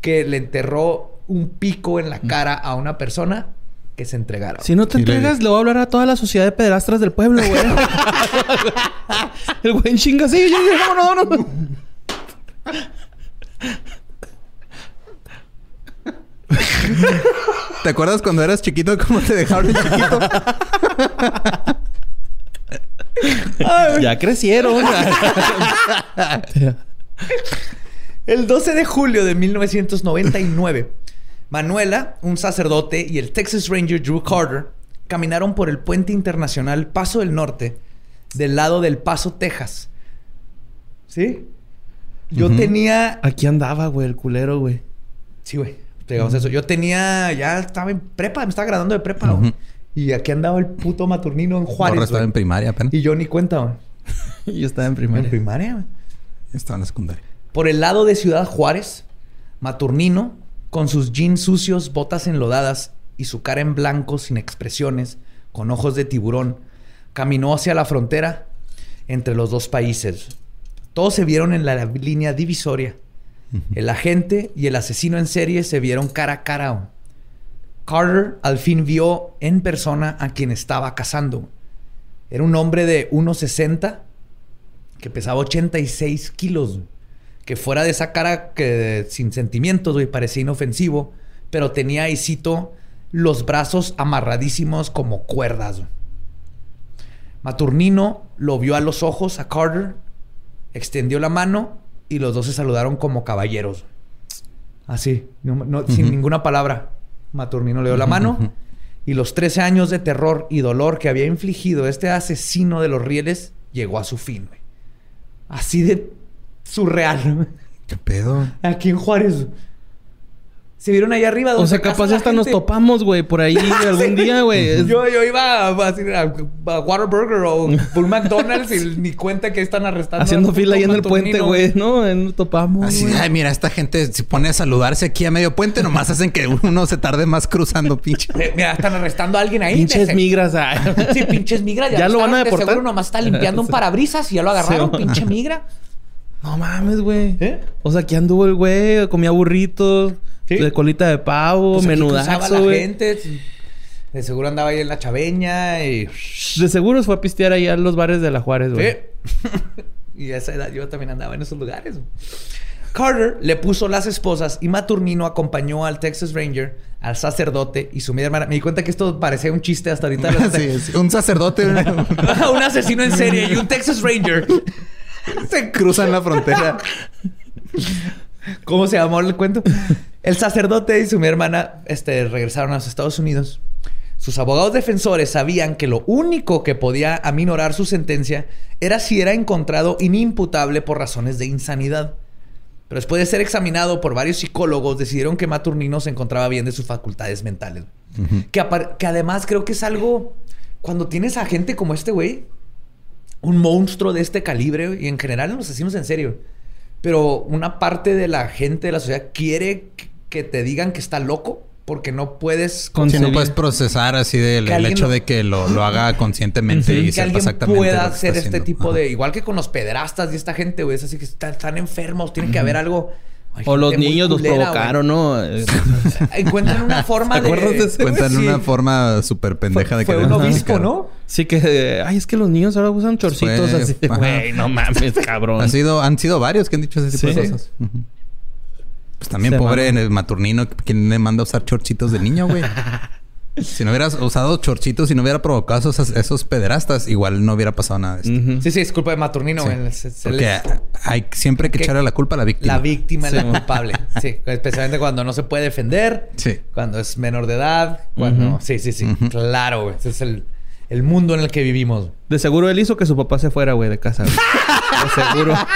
que le enterró un pico en la cara a una persona que se entregara. Si no te Sí, le- entregas, le voy a hablar a toda la sociedad de pedrastras del pueblo, güey. El güey en chinga, sí, sí, sí, vámonos, vámonos. ¿Te acuerdas cuando eras chiquito cómo te dejaron de chiquito? Ya crecieron. El 12 de julio de 1999, Manuela, un sacerdote, y el Texas Ranger Drew Carter caminaron por el puente internacional Paso del Norte del lado del Paso, Texas. ¿Sí? Yo tenía... Aquí andaba, güey, el culero, güey. Sí, güey. Digamos eso. Yo tenía... Ya estaba en prepa. Me estaba graduando de prepa, güey. Y aquí andaba el puto Maturnino en Ahora Juárez, estaba güey. en primaria apenas. Y yo ni cuenta, güey. Yo estaba en En primaria. primaria, güey. Estaba en la secundaria. Por el lado de Ciudad Juárez, Maturnino, con sus jeans sucios, botas enlodadas y su cara en blanco sin expresiones, con ojos de tiburón, caminó hacia la frontera entre los dos países. Todos se vieron en la línea divisoria. El agente y el asesino en serie se vieron cara a cara. Carter al fin vio en persona a quien estaba cazando. Era un hombre de 1.60 que pesaba 86 kilos. Que fuera de esa cara que sin sentimientos, güey, parecía inofensivo. Pero tenía, y cito, los brazos amarradísimos como cuerdas. güey. Maturnino lo vio a los ojos a Carter, extendió la mano y los dos se saludaron como caballeros. Así, no- no- sin ninguna palabra. Maturnino le dio la mano y los 13 años de terror y dolor que había infligido este asesino de los rieles llegó a su fin. güey. Así de surreal. ¿Qué pedo? Aquí en Juárez. Se vieron ahí arriba. O donde sea, se casa capaz hasta nos topamos, güey, por ahí algún día, güey. Yo, yo iba a, a, a Whataburger o un McDonald's y ni cuenta que están arrestando. Haciendo fila ahí en el puente, güey, ¿no? Nos topamos, Así, ay, mira, esta gente se pone a saludarse aquí a medio puente, nomás hacen que uno se tarde más cruzando, pinche. Eh, Mira, están arrestando a alguien ahí. Pinches Se- migras. ay. Sí, pinches migra. ¿Ya lo van a arrestaron, de deportar? Seguro nomás está limpiando un parabrisas y ya lo agarraron, Sí. pinche migra. No mames, güey. ¿Eh? O sea, aquí anduvo el güey, comía burritos, Sí. de colita de pavo, Pues menudazo, la güey. gente. De seguro andaba ahí en la chaveña y... De seguro se fue a pistear ahí a los bares de la Juárez, güey. Sí. y a esa edad yo también andaba en esos lugares. Carter le puso las esposas y Maturnino acompañó al Texas Ranger, al sacerdote y su media hermana. Me di cuenta que esto parecía un chiste hasta ahorita. Sí, sí, un sacerdote un asesino en serie y un Texas Ranger. se cruzan la frontera. ¿Cómo se llamó el cuento? El sacerdote y su hermana este, regresaron a los Estados Unidos. Sus abogados defensores sabían que lo único que podía aminorar su sentencia era si era encontrado inimputable por razones de insanidad. Pero después de ser examinado por varios psicólogos, decidieron que Maturnino se encontraba bien de sus facultades mentales. que, que además creo que es algo... Cuando tienes a gente como este güey, un monstruo de este calibre, y en general en los asesinos en serio, pero una parte de la gente de la sociedad quiere que- te digan que está loco porque no puedes... Si no puedes procesar así del alguien hecho lo- de que lo, lo haga conscientemente y que sepa alguien exactamente pueda hacer este haciendo. tipo Ajá. de... Igual que con los pederastas y esta gente, güey. Es así que están, están enfermos. Tiene que haber algo... Hay O los niños los provocaron, ¿no? Encuentran una forma ¿Te de... Sí. una forma súper pendeja Fue, de fue querer un obispo. ¿no? Sí que... eh, Ay, es que los niños ahora usan chorcitos Fue- así. Güey, no mames, cabrón. Ha sido, han sido varios que han dicho ese tipo Sí. de cosas. Pues también Se pobre el maturnino, ¿quién le manda a usar chorchitos de niño, güey? si no hubieras usado chorchitos y no hubiera provocado esos, esos pederastas, igual no hubiera pasado nada de esto. Sí, sí, es culpa de Maturnino, Sí. güey. Se- se Porque les- hay siempre que que echarle la culpa a la víctima. La víctima Sí. es la culpable. Sí, especialmente cuando no se puede defender. Sí. Cuando es menor de edad. Cuando... Sí, sí, sí. Claro, güey. Ese es el, el mundo en el que vivimos. De seguro él hizo que su papá se fuera, güey, de casa. güey. De seguro.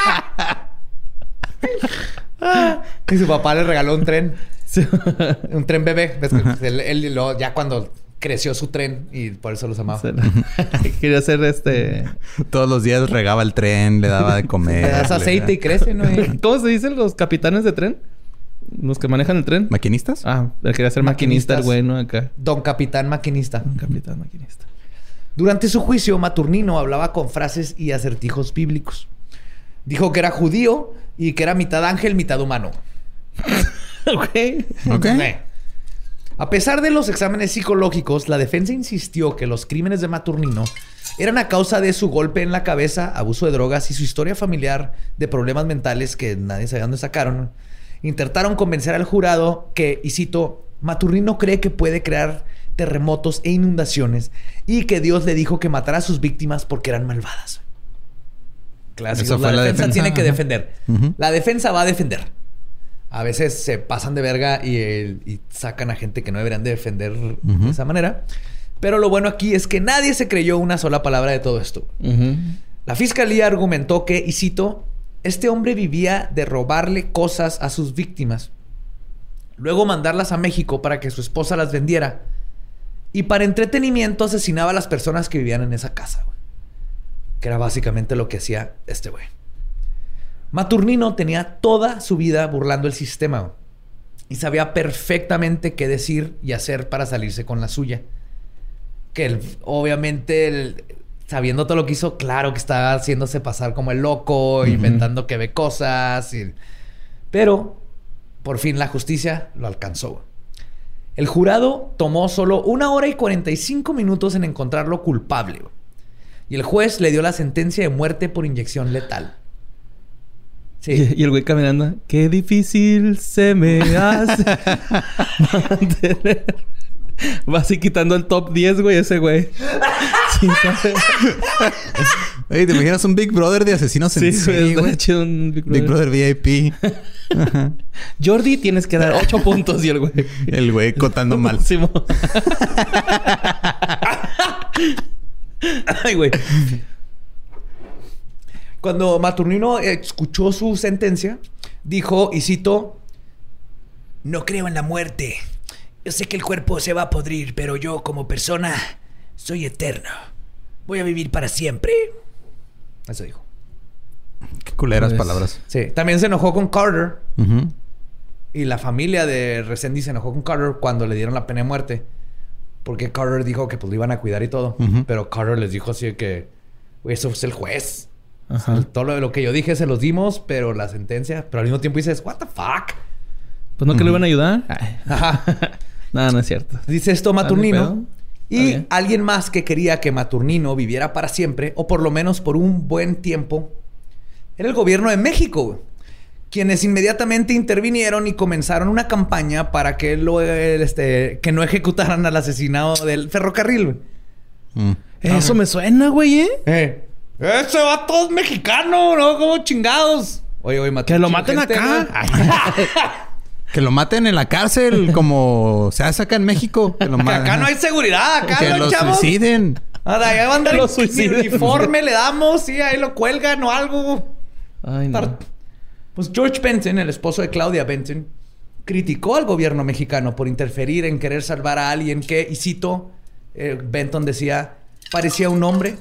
Y su papá le regaló un tren. Sí. Un tren bebé. Ves que él, él lo- ya cuando creció su tren y por eso los amaba. Quería hacer este. Todos los días regaba el tren, le daba de comer. Le das aceite y crece, ¿no? ¿Cómo se dicen los capitanes de tren? Los que manejan el tren. ¿Maquinistas? Ah, él quería ser maquinista, el Maquinistas. güey, ¿no? Acá. Don Capitán Maquinista. Un capitán maquinista. Durante su juicio, Maturnino hablaba con frases y acertijos bíblicos. Dijo que era judío y que era mitad ángel, mitad humano. ok. Ok. Eh. A pesar de los exámenes psicológicos, la defensa insistió que los crímenes de Maturnino eran a causa de su golpe en la cabeza, abuso de drogas y su historia familiar de problemas mentales que nadie sabía dónde sacaron. Intentaron convencer al jurado que, y cito, Maturnino cree que puede crear terremotos e inundaciones y que Dios le dijo que matara a sus víctimas porque eran malvadas. Clásico. La, defensa, defensa. tiene que defender. La defensa va a defender. A veces se pasan de verga y, sacan a gente que no deberían de defender de esa manera. Pero lo bueno aquí es que nadie se creyó una sola palabra de todo esto. La fiscalía argumentó que, y cito, este hombre vivía de robarle cosas a sus víctimas, luego mandarlas a México para que su esposa las vendiera y para entretenimiento asesinaba a las personas que vivían en esa casa. güey. Que era básicamente lo que hacía este güey. Maturnino tenía toda su vida burlando el sistema y sabía perfectamente qué decir y hacer para salirse con la suya que él, obviamente, él, sabiendo todo lo que hizo, claro que estaba haciéndose pasar como el loco, inventando que ve cosas. y- Pero, por fin, la justicia lo alcanzó. El jurado tomó solo una hora y 45 minutos en encontrarlo culpable. Y el juez le dio la sentencia de muerte por inyección letal. Sí. Y, y el güey caminando. Qué difícil se me hace mantener. Va así quitando el top 10, güey, ese güey. Sin saber. Oye, ¿te imaginas un Big Brother de asesinos en Sí, serie, güey. chido un Big Big Brother. VIP. Jordi, tienes que dar 8 puntos y el güey. El güey contando mal. Ay, güey. Cuando Maturnino escuchó su sentencia, dijo, y cito, no creo en la muerte. Yo sé que el cuerpo se va a podrir, pero yo como persona soy eterno. Voy a vivir para siempre. Eso dijo. Qué culeras Pues- palabras. Sí. También se enojó con Carter y la familia de Resendiz se enojó con Carter cuando le dieron la pena de muerte. Porque Carter dijo que pues lo iban a cuidar y todo. Pero Carter les dijo así de que, eso es el juez. Ajá. Todo lo, lo que yo dije se los dimos, pero la sentencia. Pero al mismo tiempo dices, ¿What the fuck? Pues no que lo iban a ayudar. Ay. Ajá. no, no es cierto. Dice esto Ah, Maturnino. Y alguien más que quería que Maturnino viviera para siempre, o por lo menos por un buen tiempo, era el gobierno de México, quienes inmediatamente intervinieron y comenzaron una campaña para que, lo, este, que no ejecutaran al asesinado del ferrocarril. Mm. Eso me suena, güey, ¿eh? Eh, ese vato es mexicano, ¿no? Como chingados. Oye, oye, Que lo maten gente, acá. Que lo maten en la cárcel como se hace acá en México. Que, lo Que acá no hay seguridad, acá Que no, lo chavos. suiciden. Ah, de ahí va a uniforme, le damos, sí, ahí lo cuelgan o algo. Ay, no. Pues George Benton, el esposo de Claudia Benton, criticó al gobierno mexicano por interferir en querer salvar a alguien que, y cito, eh, Benton decía, parecía un hombre,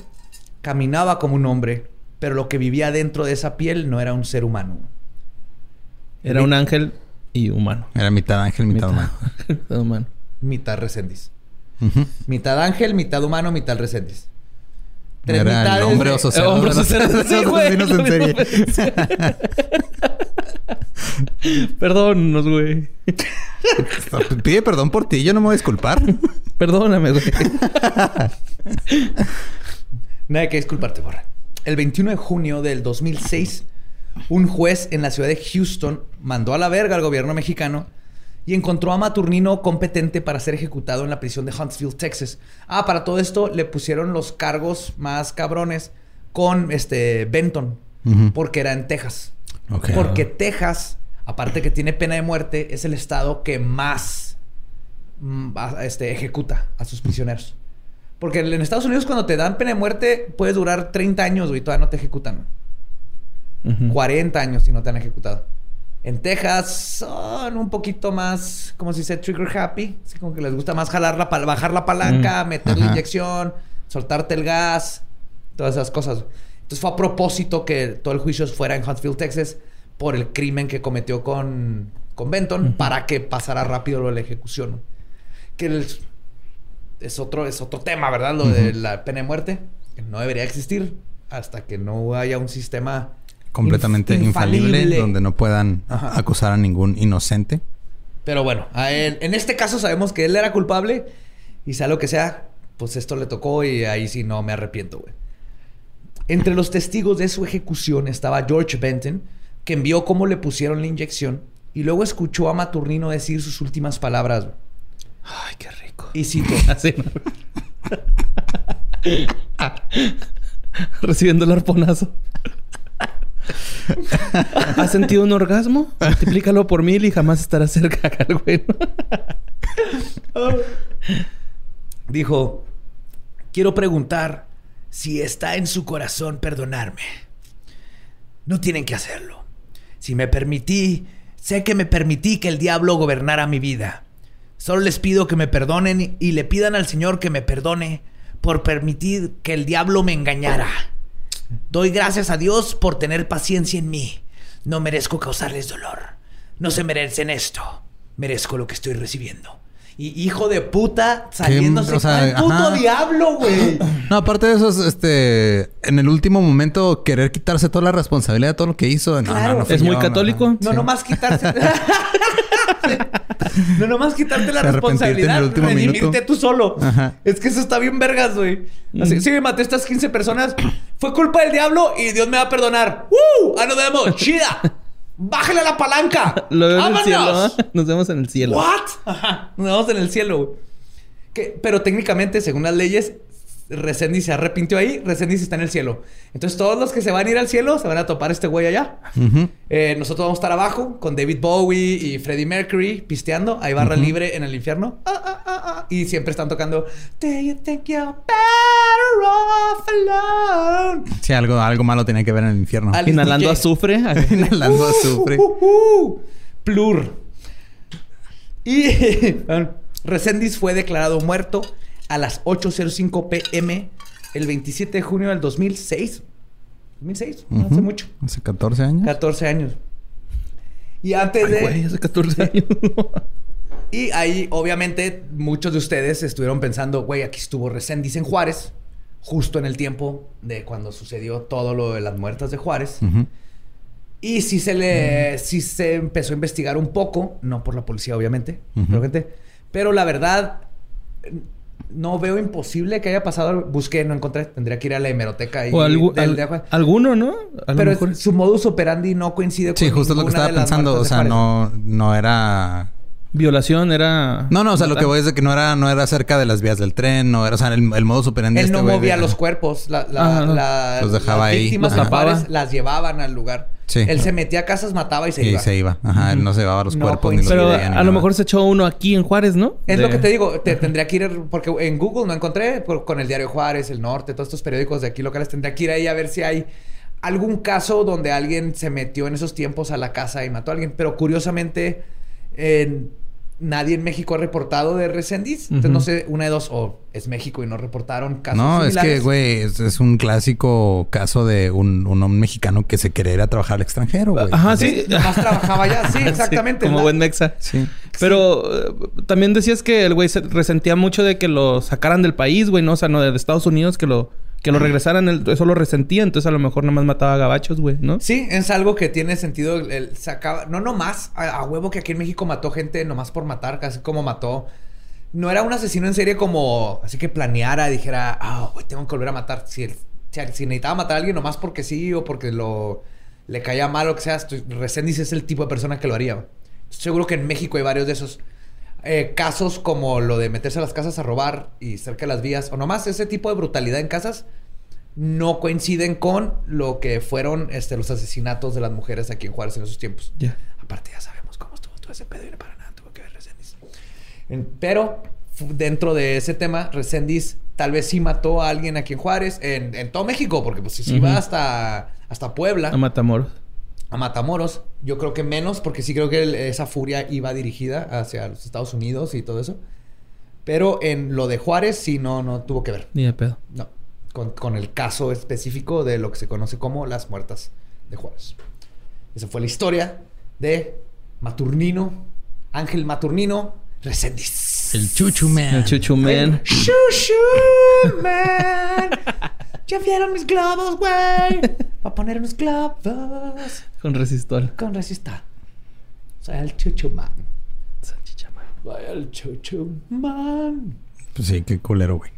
caminaba como un hombre, pero lo que vivía dentro de esa piel no era un ser humano. Era un ángel y humano. Era mitad ángel, mitad humano. Mitad humano. Mitad Resendiz. Mitad ángel, mitad humano, mitad Resendiz. Tres Era el hombre oso Eh, cerdo hombre oso cerdo, sí, güey. en serie. Perdónnos, güey. Pide perdón por ti, yo no me voy a disculpar. Perdóname, güey. No hay que disculparte, Borra. El 21 de junio del 2006, un juez en la ciudad de Houston mandó a la verga al gobierno mexicano y encontró a Maturnino competente para ser ejecutado en la prisión de Huntsville, Texas. Ah, para todo esto le pusieron los cargos más cabrones con este Benton, porque era en Texas. Porque Texas, aparte que tiene pena de muerte, es el estado que más mm, este, ejecuta a sus prisioneros. Porque en Estados Unidos cuando te dan pena de muerte puedes durar 30 años y todavía no te ejecutan. Ujú. 40 años si no te han ejecutado. En Texas son un poquito más, como se dice, trigger happy. Así como que les gusta más jalar la bajar la palanca, meter la inyección, soltarte el gas, todas esas cosas. Entonces fue a propósito que todo el juicio fuera en Huntsville, Texas, por el crimen que cometió con, con Benton, para que pasara rápido lo de la ejecución. Que el- es, otro, es otro tema, ¿verdad? Lo de la pena de muerte, que no debería existir hasta que no haya un sistema Completamente inf- infalible, donde no puedan Ajá. acusar a ningún inocente. Pero bueno, él- en este caso sabemos que él era culpable y sea lo que sea, pues esto le tocó y ahí sí no me arrepiento, güey. Entre los testigos de su ejecución estaba George Benton, que envió cómo le pusieron la inyección y luego escuchó a Maturnino decir sus últimas palabras. güey. Ay, qué rico. Y cito, Así. Recibiendo el arponazo. ¿Has sentido un orgasmo? Multiplícalo por mil y jamás estarás cerca güey. dijo, quiero preguntar si está en su corazón perdonarme. No tienen que hacerlo. Si me permití, sé que me permití que el diablo gobernara mi vida. Solo les pido que me perdonen y le pidan al Señor que me perdone por permitir que el diablo me engañara. Doy gracias a Dios por tener paciencia en mí. No merezco causarles dolor. No se merecen esto. Merezco lo que estoy recibiendo. Y hijo de puta saliéndose o sea, con el puto ajá. diablo, güey. No, aparte de eso, es, este, en el último momento querer quitarse toda la responsabilidad de todo lo que hizo. No, Claro. no, no ¿Es muy católico? ajá. No Sí. nomás quitarse. no nomás quitarte la responsabilidad. Redimirte tú solo. Ajá. Es que eso está bien vergas, güey. Así, sí, maté a estas 15 personas. Fue culpa del diablo y Dios me va a perdonar. ¡Uh! ¡Ah, nos vemos! ¡Chida! ¡Bájale a la palanca! Lo veo en el cielo. ¡Vámonos! Nos vemos en el cielo. ¿What? Ajá. Nos vemos en el cielo, güey. Que- Pero técnicamente, según las leyes, Resendiz se arrepintió ahí, Resendiz está en el cielo. Entonces, todos los que se van a ir al cielo se van a topar a este güey allá. Eh, nosotros vamos a estar abajo con David Bowie y Freddie Mercury pisteando. Hay barra libre en el infierno. Ah, ah, ah, ah. Y siempre están tocando Do you think you're better off alone? Sí, algo, algo malo tenía que ver en el infierno. Al- Inhalando DJ. azufre. Inhalando azufre. Uh, uh, uh. Plur. Y Resendiz fue declarado muerto a las 8.05 pm el 27 de junio del 2006. 2006, no hace mucho. Hace 14 años. 14 años. Y antes Ay, de... güey, hace 14 años. Y ahí, obviamente, muchos de ustedes estuvieron pensando, güey, aquí estuvo Resendiz en Juárez, justo en el tiempo de cuando sucedió todo lo de las muertas de Juárez. Ujú. Y sí se le, sí se empezó a investigar un poco, no por la policía, obviamente, Ujú. pero, gente, pero la verdad, no veo imposible que haya pasado. Busqué, no encontré. Tendría que ir a la hemeroteca y o algu- del- al- de Juárez. alguno, ¿no? A lo Pero mejor. es- su modus operandi no coincide con Sí, justo es lo que estaba pensando. O sea, no, no era. Violación era. No, no, o sea, lo que voy es de que no era, no era cerca de las vías del tren, no era, o sea, el, el modo superandi Él no güey movía de- los cuerpos. La, la- no. la- Los dejaba las ahí. víctimas las llevaban al lugar. Sí. Él se metía a casas, mataba y se Y iba. se iba. Ajá, él no se llevaba los No cuerpos ni los Pero ni a lo mejor se echó uno aquí en Juárez, ¿no? Es De- lo que te digo, te tendría que ir, porque en Google no encontré, por- con el Diario Juárez, el Norte, todos estos periódicos de aquí locales, tendría que ir ahí a ver si hay algún caso donde alguien se metió en esos tiempos a la casa y mató a alguien. Pero curiosamente, en- nadie en México ha reportado de Resendiz. Entonces, Ujú. no sé, una de dos, o es México y no reportaron casos No, es que, similares. güey, es, es un clásico caso de un, un hombre mexicano que se quería ir a trabajar al extranjero, güey. Ajá, sí. Nomás trabajaba allá, sí, exactamente. como La- buen mexa. Sí. Pero eh, también decías que el güey se resentía mucho de que lo sacaran del país, güey, ¿no? O sea, no de Estados Unidos, que lo, que lo regresaran, eso lo resentía, entonces a lo mejor nada más mataba a gabachos, güey, ¿no? Sí, es algo que tiene sentido. El, el sacaba, no nomás a, a huevo que aquí en México mató gente nomás por matar, casi como mató. No era un asesino en serie como así que planeara, dijera, ah, hoy tengo que volver a matar. Si, si, si necesitaba matar a alguien nomás porque sí o porque lo le caía mal o que sea, Resendiz es el tipo de persona que lo haría. Estoy seguro que en México hay varios de esos eh, casos como lo de meterse a las casas a robar y cerca de las vías, o nomás ese tipo de brutalidad en casas no coinciden con lo que fueron este, los asesinatos de las mujeres aquí en Juárez en esos tiempos. Ya. Aparte ya sabemos cómo estuvo todo ese pedo y no para nada tuvo que ver Resendiz. En- pero dentro de ese tema, Resendiz tal vez sí mató a alguien aquí en Juárez, en, en todo México, porque pues sí Ujú. va hasta, hasta Puebla. A Matamoros. A Matamoros. Yo creo que menos, porque sí creo que el- esa furia iba dirigida hacia los Estados Unidos y todo eso. Pero en lo de Juárez sí no, no tuvo que ver. Ni de pedo. No. Con, con el caso específico de lo que se conoce como las muertas de Juárez. Esa fue la historia de Maturnino, Ángel Maturnino Reséndiz. El Chuchu Man. El chuchumen. Chuchu Man. Ya vieron mis globos, güey. Va a poner unos globos Con resistol. con resistor. Soy el Chuchu Man. Soy el Chuchu Man. Pues sí, qué culero, güey.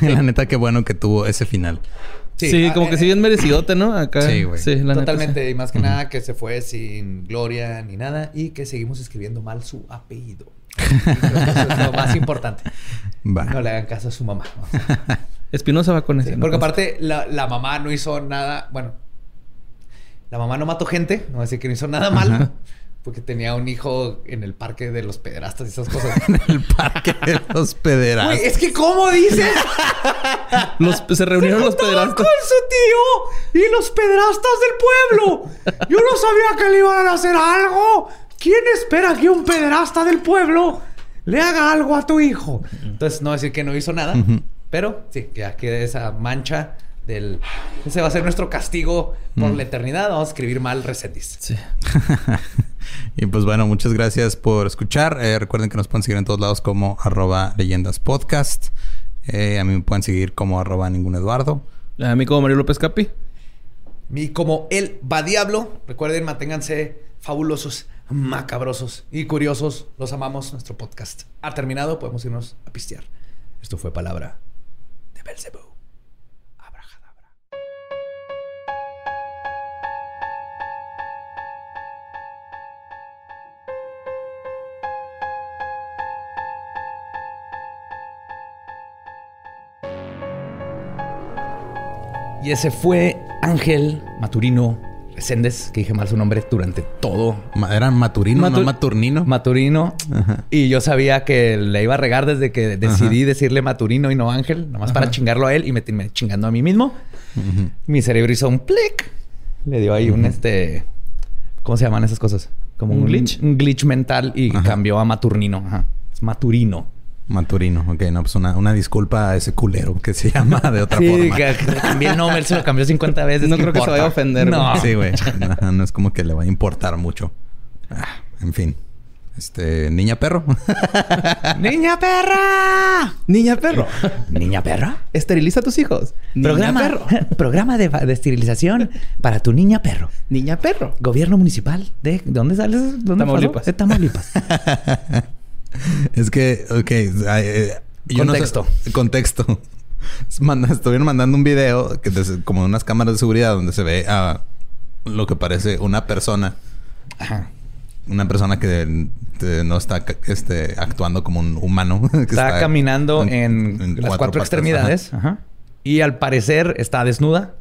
la neta, qué bueno que tuvo ese final. Sí, ah, como que eh, sí bien merecidote, ¿no? Acá. Sí, güey. Sí, la neta, Totalmente, sí. y más que nada que se fue sin gloria ni nada y que seguimos escribiendo mal su apellido. Y creo que eso es lo más importante. Va. No le hagan caso a su mamá. Espinosa va con Sí, ese. ¿no? porque aparte la, la mamá no hizo nada, bueno, la mamá no mató gente, no decir que no hizo nada mal, Ajá. porque tenía un hijo en el parque de los pederastas y esas cosas. El parque de los pederastas. Güey, es que ¿cómo dices? Los, se reunieron los pederastas. con su tío y los pedrastas del pueblo. Yo no sabía que le iban a hacer algo. ¿Quién espera que un pedrasta del pueblo le haga algo a tu hijo? Entonces, no decir que no hizo nada, Ujú. Pero sí, que ya quede esa mancha del... Ese va a ser nuestro castigo por Mm. la eternidad. Vamos a escribir mal Resendiz. Sí. y pues bueno, muchas gracias por escuchar. Eh, recuerden que nos pueden seguir en todos lados como arroba leyendas podcast. Eh, a mí me pueden seguir como arroba ningún Eduardo. A mí como Mario López Capi. Y como él va diablo, recuerden, manténganse fabulosos, macabrosos y curiosos. Los amamos. Nuestro podcast ha terminado. Podemos irnos a pistear. Esto fue palabra Y ese fue Ángel Maturino Reséndez, que dije mal su nombre durante todo. Eran Maturino, no Matu- Maturnino. Maturino. Ajá. Y yo sabía que le iba a regar desde que decidí decirle Maturino y no Ángel, nomás para chingarlo a él y meterme chingando a mí mismo. Mi cerebro hizo un plic. Le dio ahí un este. ¿Cómo se llaman esas cosas? Como ¿Un glitch? Un glitch mental y cambió a Maturnino. Ajá. Es Maturino. Maturino, ok, no, pues una, una disculpa a ese culero que se llama de otra Sí, forma. cambié el nombre, él se lo cambió 50 veces. No ¿qué creo que se vaya a ofender, No. güey. Sí, güey. No, no es como que le va a importar mucho. Ah, en fin. Este, niña perro. ¡Niña perra! Niña perro. ¿Niña perra? Esteriliza a tus hijos. Programa, Niña perro. programa de, de esterilización para tu niña perro. Niña perro. Gobierno municipal de... ¿de ¿Dónde sales? ¿Dónde Tamaulipas. pasó? De Tamaulipas. Es que, ok. eh, yo no sé- Contexto. contexto. Manda- estuvieron mandando un video que como unas cámaras de seguridad donde se ve a lo que parece una persona. Ajá. Una persona que no está este, actuando como un humano. que Está, caminando en, las cuatro, extremidades. Ajá. Y al parecer está desnuda.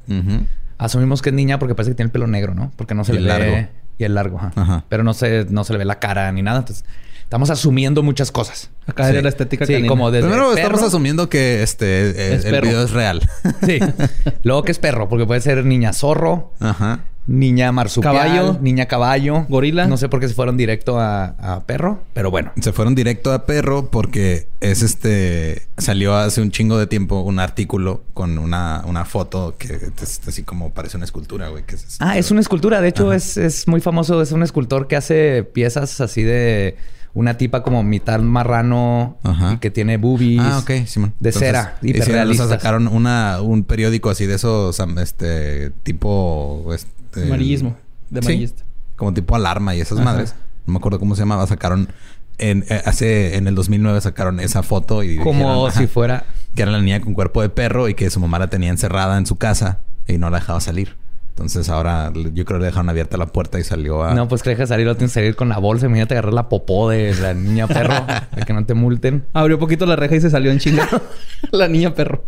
Asumimos que es niña porque parece que tiene el pelo negro, ¿no? Porque no se Y le el largo. ve... Y el largo, ajá. Ajá. Pero no se, no se le ve la cara ni nada. Entonces, estamos asumiendo muchas cosas. Acá Sí. era la estética Sí, canina. como desde Primero perro. estamos asumiendo que este eh, Es el perro. video es real. Sí. Luego que es perro, porque puede ser niña zorro, Ajá. niña marsupial, Caballo. niña caballo, Gorila. No sé por qué se fueron directo a, a perro, pero bueno. Se fueron directo a perro porque es este. Salió hace un chingo de tiempo un artículo con una, una foto que es así como parece una escultura, güey. Que es, Ah, es una escultura. De hecho, Ajá. es, es muy famoso. Es un escultor que hace piezas así de una tipa como mitad marrano Ajá. y que tiene boobies. Ah, ok, Simón. De cera, hicieron- o sea, hiperrealistas. sacaron una, un periódico así de esos, este, tipo... Este, Amarillismo. De Sí. amarillista. como tipo alarma y esas Ajá. madres. No me acuerdo cómo se llamaba. Sacaron... En, eh, hace... En el 2009 sacaron esa foto y... Como dijeron, si fuera. Que era la niña con cuerpo de perro y que su mamá la tenía encerrada en su casa y no la dejaba salir. Entonces ahora yo creo que le dejaron abierta la puerta y salió a... No, pues que deja salir, lo tienes que salir con la bolsa. Imagínate agarrar la popó de la niña perro para que no te multen. Abrió poquito la reja y se salió en chinga. la niña perro.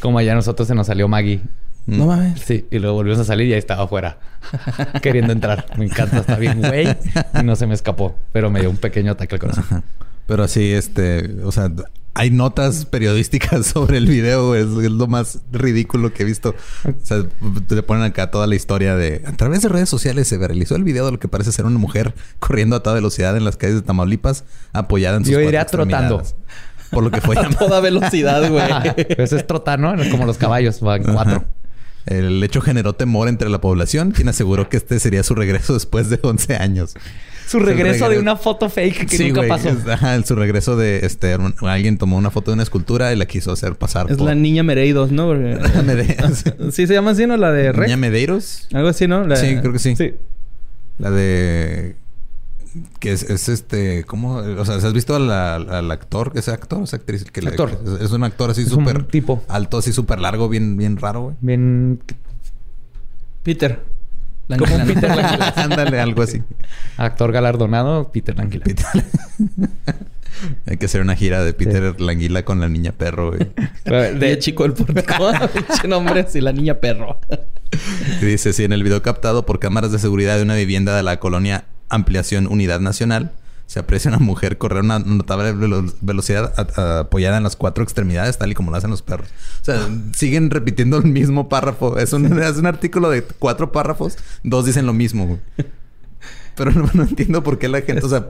Como allá a nosotros se nos salió Maggie. No mames. Sí, y luego volvimos a salir y ahí estaba afuera. queriendo entrar. Me encanta, está bien, güey. Y no se me escapó, pero me dio un pequeño ataque al corazón. Ajá. Pero sí, este, o sea, hay notas periodísticas sobre el video. Es, es lo más ridículo que he visto. O sea, te ponen acá toda la historia de... A través de redes sociales se viralizó el video de lo que parece ser una mujer corriendo a toda velocidad en las calles de Tamaulipas, apoyada en sus Yo diría trotando. Por lo que fue A toda velocidad, güey. Eso es trotar, ¿no? Como los caballos, van cuatro. Ajá. El hecho generó temor entre la población, quien aseguró que este sería su regreso después de 11 años. Su regreso de una foto fake que Sí, nunca pasó. Es- Ajá, su regreso de este un- alguien tomó una foto de una escultura y la quiso hacer pasar Es por la niña Mereidos, ¿no? Porque- Medeiros. sí se llama así, ¿no? La de Rec. Niña Medeiros. Algo así, ¿no? La- Sí, creo que sí. Sí. La de que es, es este, ¿cómo? O sea, ¿has visto al, al- al actor? ¿Ese actor? ¿Esa actriz? Que le- Actor. es, es un actor así súper tipo. alto, así súper largo, bien, bien raro, güey. Bien... Peter. Como un. Peter Languila. Ándale, algo así. Actor galardonado, Peter Languila. Peter- Hay que hacer una gira de Peter Languila con la niña perro, güey. De chico el pórtico. Pinche nombre así, la niña perro. Y dice, sí, en el video captado por cámaras de seguridad de una vivienda de la colonia Ampliación Unidad Nacional, se aprecia una mujer correr una notable velo- velocidad apoyada en las cuatro extremidades, tal y como lo hacen los perros. O sea, siguen repitiendo el mismo párrafo. Es un, es un artículo de cuatro párrafos, dos dicen lo mismo, güey. Pero no, no entiendo por qué la gente, o sea,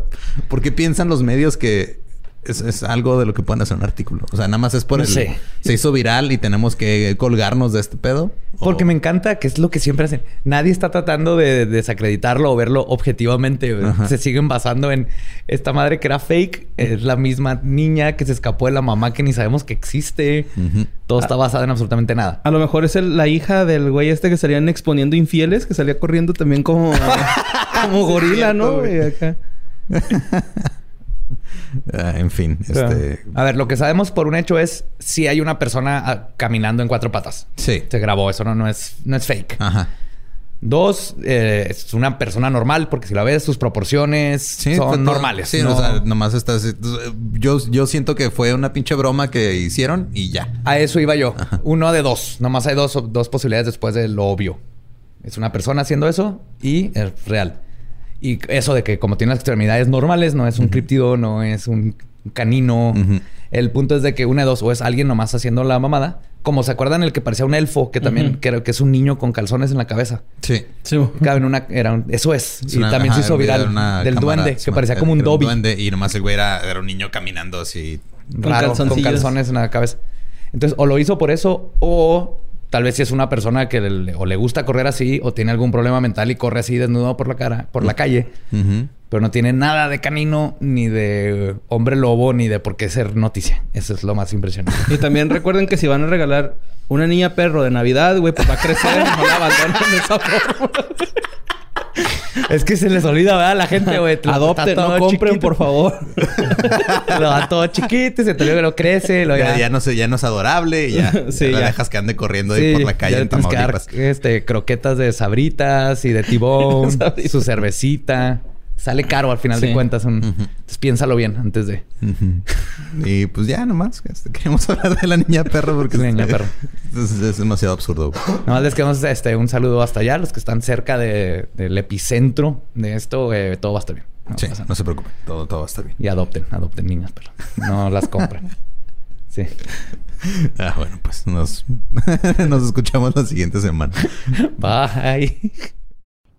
por qué piensan los medios que es, es algo de lo que pueden hacer un artículo. O sea, nada más es por No el... sé. Se hizo viral y tenemos que colgarnos de este pedo. Porque O- me encanta que es lo que siempre hacen. Nadie está tratando de desacreditarlo o verlo objetivamente. Se siguen basando en esta madre que era fake. Es la misma niña que se escapó de la mamá que ni sabemos que existe. Todo está basado en absolutamente nada. A lo mejor es el- la hija del güey este que salían exponiendo infieles, que salía corriendo también como, como gorila, ¿no? güey. güey? Acá. Ah, en fin, este... A ver, lo que sabemos por un hecho es si hay una persona ah, caminando en cuatro patas. Sí. Se grabó, eso no, no, es, no es fake. Ajá. Dos, eh, es una persona normal, porque si la ves, sus proporciones Sí, son pues, no- normales. Sí, no- o sea, nomás estás... Yo, yo siento que fue una pinche broma que hicieron y ya. A eso iba yo. Uno de dos. Nomás hay dos, dos posibilidades después de lo obvio. Es una persona haciendo eso y es real. Y eso de que como tiene las extremidades normales, no es un críptido, no es un canino. El punto es de que una de dos, o es alguien nomás haciendo la mamada. Como se acuerdan el que parecía un elfo, que también Ujú. creo que es un niño con calzones en la cabeza. Sí. Sí. güey. Cabe en una, era un- eso es. Es y una- también ajá, se hizo viral del cámara, duende, que parecía como un Dobby. duende y nomás el güey era, era un niño caminando así. raro con calzoncillos. calzones en la cabeza. Entonces, o lo hizo por eso, o tal vez si es una persona que le, o le gusta correr así, o tiene algún problema mental y corre así desnudo por la cara, por la calle, pero no tiene nada de canino, ni de hombre lobo, ni de por qué ser noticia. Eso es lo más impresionante. Y también recuerden que si van a regalar una niña perro de Navidad, güey, pues va a crecer, no la abandonen de esa forma. es que se les olvida, ¿verdad? La gente, güey. Lo- Adopten, no compren, chiquito. por favor. lo da todo chiquito y se te olvida que lo crece. Lo Ya, ya no sé, ya no es adorable y ya, Sí, ya la ya. dejas que ande corriendo ahí Sí, por la calle en tienes que dar, Tamaulipas. este, croquetas de sabritas y de tibón, Sabritas. su cervecita. Sale caro al final Sí. de cuentas. un-. Entonces piénsalo bien antes de... Y pues ya nomás, este, queremos hablar de la niña perro porque La niña perro. Es, es demasiado absurdo. güey. Nada más les queremos este, un saludo hasta allá, los que están cerca de- del epicentro de esto. eh, todo va a estar bien. No Sí, no se preocupe, todo, todo va a estar bien. Y adopten, adopten niñas, pero no las compren. Sí. Ah, bueno, pues nos, nos escuchamos la siguiente semana. Bye.